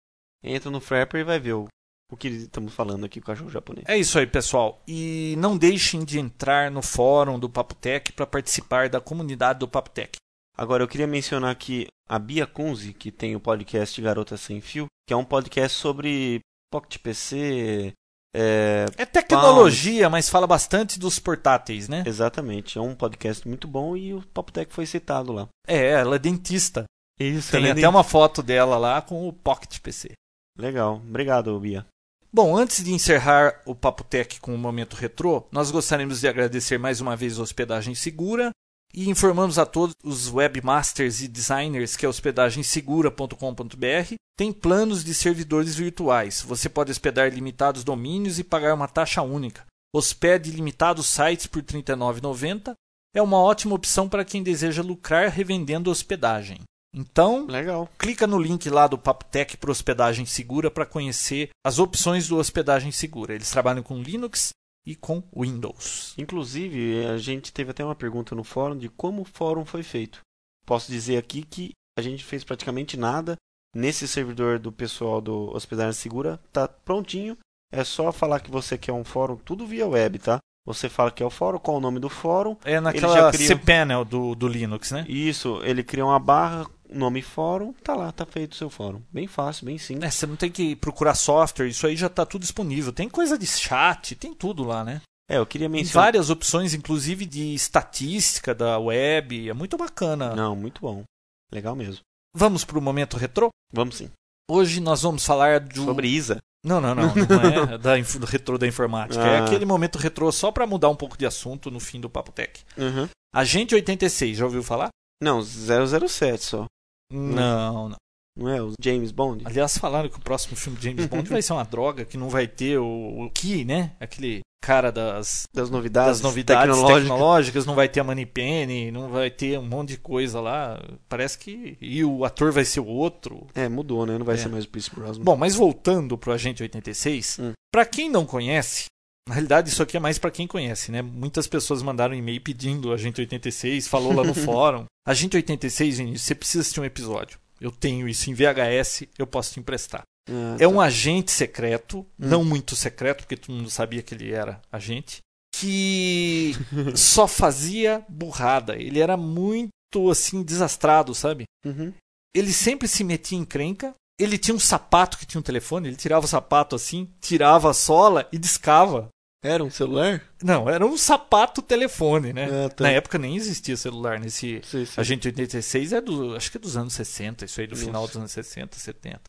[SPEAKER 3] entra no Frapper e vai ver o, o que estamos falando aqui com o cachorro japonês.
[SPEAKER 2] É isso aí, pessoal. E não deixem de entrar no fórum do Papotec para participar da comunidade do Papotec.
[SPEAKER 3] Agora, eu queria mencionar aqui a Bia Kunze, que tem o podcast Garota Sem Fio, que é um podcast sobre Pocket PC. É,
[SPEAKER 2] é tecnologia, mas fala bastante dos portáteis, né?
[SPEAKER 3] Exatamente. É um podcast muito bom e o Papotec foi citado lá.
[SPEAKER 2] É, ela é dentista.
[SPEAKER 3] Isso,
[SPEAKER 2] Tem até uma foto dela lá com o Pocket PC.
[SPEAKER 3] Legal. Obrigado, Bia.
[SPEAKER 2] Bom, antes de encerrar o Papo Tech com o momento retrô, nós gostaríamos de agradecer mais uma vez a Hospedagem Segura e informamos a todos os webmasters e designers que a hospedagensegura.com.br tem planos de servidores virtuais. Você pode hospedar limitados domínios e pagar uma taxa única. Hospede limitados sites por R$ 39,90 é uma ótima opção para quem deseja lucrar revendendo hospedagem. Então,
[SPEAKER 3] Legal.
[SPEAKER 2] clica no link lá do Papotec para hospedagem segura para conhecer as opções do hospedagem segura. Eles trabalham com Linux e com Windows.
[SPEAKER 3] Inclusive, a gente teve até uma pergunta no fórum de como o fórum foi feito. Posso dizer aqui que a gente fez praticamente nada. Nesse servidor do pessoal do Hospedagem Segura, tá prontinho. É só falar que você quer um fórum, tudo via web, tá? Você fala que é o fórum, qual o nome do fórum.
[SPEAKER 2] É naquela cria... cPanel do, do Linux, né?
[SPEAKER 3] Isso, ele cria uma barra, nome fórum, tá lá, tá feito o seu fórum. Bem fácil, bem simples.
[SPEAKER 2] É, você não tem que procurar software, isso aí já tá tudo disponível. Tem coisa de chat, tem tudo lá, né?
[SPEAKER 3] É, eu queria mencionar.
[SPEAKER 2] Várias opções, inclusive de estatística da web. É muito bacana.
[SPEAKER 3] Não, muito bom. Legal mesmo.
[SPEAKER 2] Vamos para o momento retrô?
[SPEAKER 3] Vamos sim.
[SPEAKER 2] Hoje nós vamos falar do...
[SPEAKER 3] sobre ISA.
[SPEAKER 2] Não, não, não. Não é da, do retrô da informática. É ah. É aquele momento retrô só para mudar um pouco de assunto no fim do Papo Tech.
[SPEAKER 3] Uhum.
[SPEAKER 2] Agente 86, já ouviu falar?
[SPEAKER 3] Não, 007 só.
[SPEAKER 2] Não, não.
[SPEAKER 3] Não é o James Bond?
[SPEAKER 2] Aliás, falaram que o próximo filme de James Bond vai ser uma droga, que não vai ter o, o Key, né? Aquele cara das,
[SPEAKER 3] das novidades,
[SPEAKER 2] das novidades tecnológicas. tecnológicas. não vai ter a Moneypenny, não vai ter um monte de coisa lá. Parece que. E o ator vai ser o outro.
[SPEAKER 3] É, mudou, né? Não vai é. ser mais o Pierce Brosnan.
[SPEAKER 2] Bom, mas voltando pro Agente 86, hum. para quem não conhece, na realidade, isso aqui é mais para quem conhece, né? Muitas pessoas mandaram e-mail pedindo Agente 86, falou lá no fórum. Agente 86, Vinícius, você precisa assistir um episódio. Eu tenho isso em VHS, eu posso te emprestar. Ah, é tá. um agente secreto, hum. não muito secreto, porque todo mundo sabia que ele era agente, que só fazia burrada. Ele era muito assim desastrado, sabe?
[SPEAKER 3] Uhum.
[SPEAKER 2] Ele sempre se metia em crenca. Ele tinha um sapato que tinha um telefone, ele tirava o sapato assim, tirava a sola e discava.
[SPEAKER 3] Era um celular?
[SPEAKER 2] Não, era um sapato telefone, né? Ah, tá. Na época nem existia celular nesse. Sim, sim. Agente 86 é do. Acho que é dos anos 60, isso aí do Nossa. final dos anos 60, 70.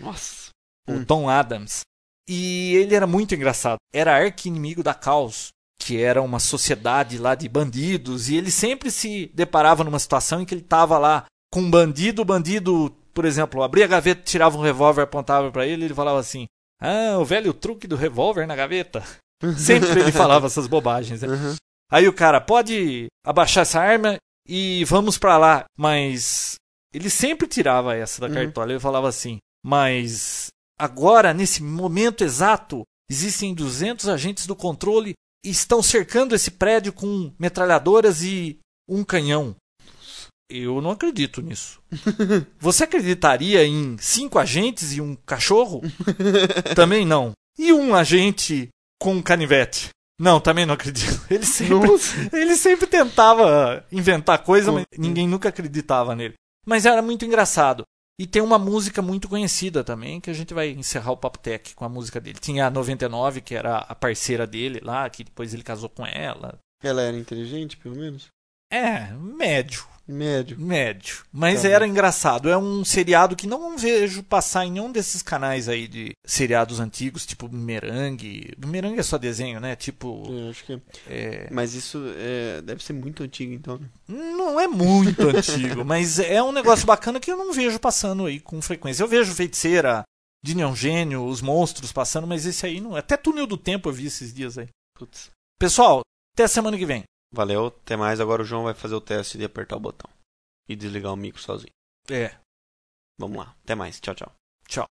[SPEAKER 3] Nossa.
[SPEAKER 2] O hum. Tom Adams. E ele era muito engraçado. Era arqui-inimigo da Caos, que era uma sociedade lá de bandidos. E ele sempre se deparava numa situação em que ele estava lá com um bandido, o bandido, por exemplo, abria a gaveta, tirava um revólver, apontava para ele, ele falava assim: "Ah, o velho truque do revólver na gaveta". Sempre ele falava essas bobagens. Né? Uhum. Aí o cara, pode abaixar essa arma e vamos para lá. Mas ele sempre tirava essa da uhum. cartola. Ele falava assim, mas agora, nesse momento exato, existem 200 agentes do controle e estão cercando esse prédio com metralhadoras e um canhão. Eu não acredito nisso. Você acreditaria em cinco agentes e um cachorro? Também não. E um agente com um canivete. Não, também não acredito. Ele sempre, ele sempre tentava inventar coisa, mas ninguém nunca acreditava nele. Mas era muito engraçado. E tem uma música muito conhecida também, que a gente vai encerrar o Papo Tech com a música dele. Tinha a 99, que era a parceira dele lá, que depois ele casou com ela.
[SPEAKER 3] Ela era inteligente, pelo menos?
[SPEAKER 2] É, médio.
[SPEAKER 3] Médio.
[SPEAKER 2] Médio. Mas tá era bom. engraçado. É um seriado que não vejo passar em nenhum desses canais aí de seriados antigos, tipo Merengue. Merengue é só desenho, né? Tipo.
[SPEAKER 3] Eu acho que é. é... Mas isso é... deve ser muito antigo, então. Né?
[SPEAKER 2] Não é muito antigo, mas é um negócio bacana que eu não vejo passando aí com frequência. Eu vejo Feiticeira, de Neon Gênio, os monstros passando, mas esse aí não. Até Túnel do Tempo eu vi esses dias aí. Putz. Pessoal, até semana que vem.
[SPEAKER 3] Valeu, até mais. Agora o João vai fazer o teste de apertar o botão e desligar o micro sozinho.
[SPEAKER 2] É.
[SPEAKER 3] Vamos lá, até mais. Tchau, tchau.
[SPEAKER 2] Tchau.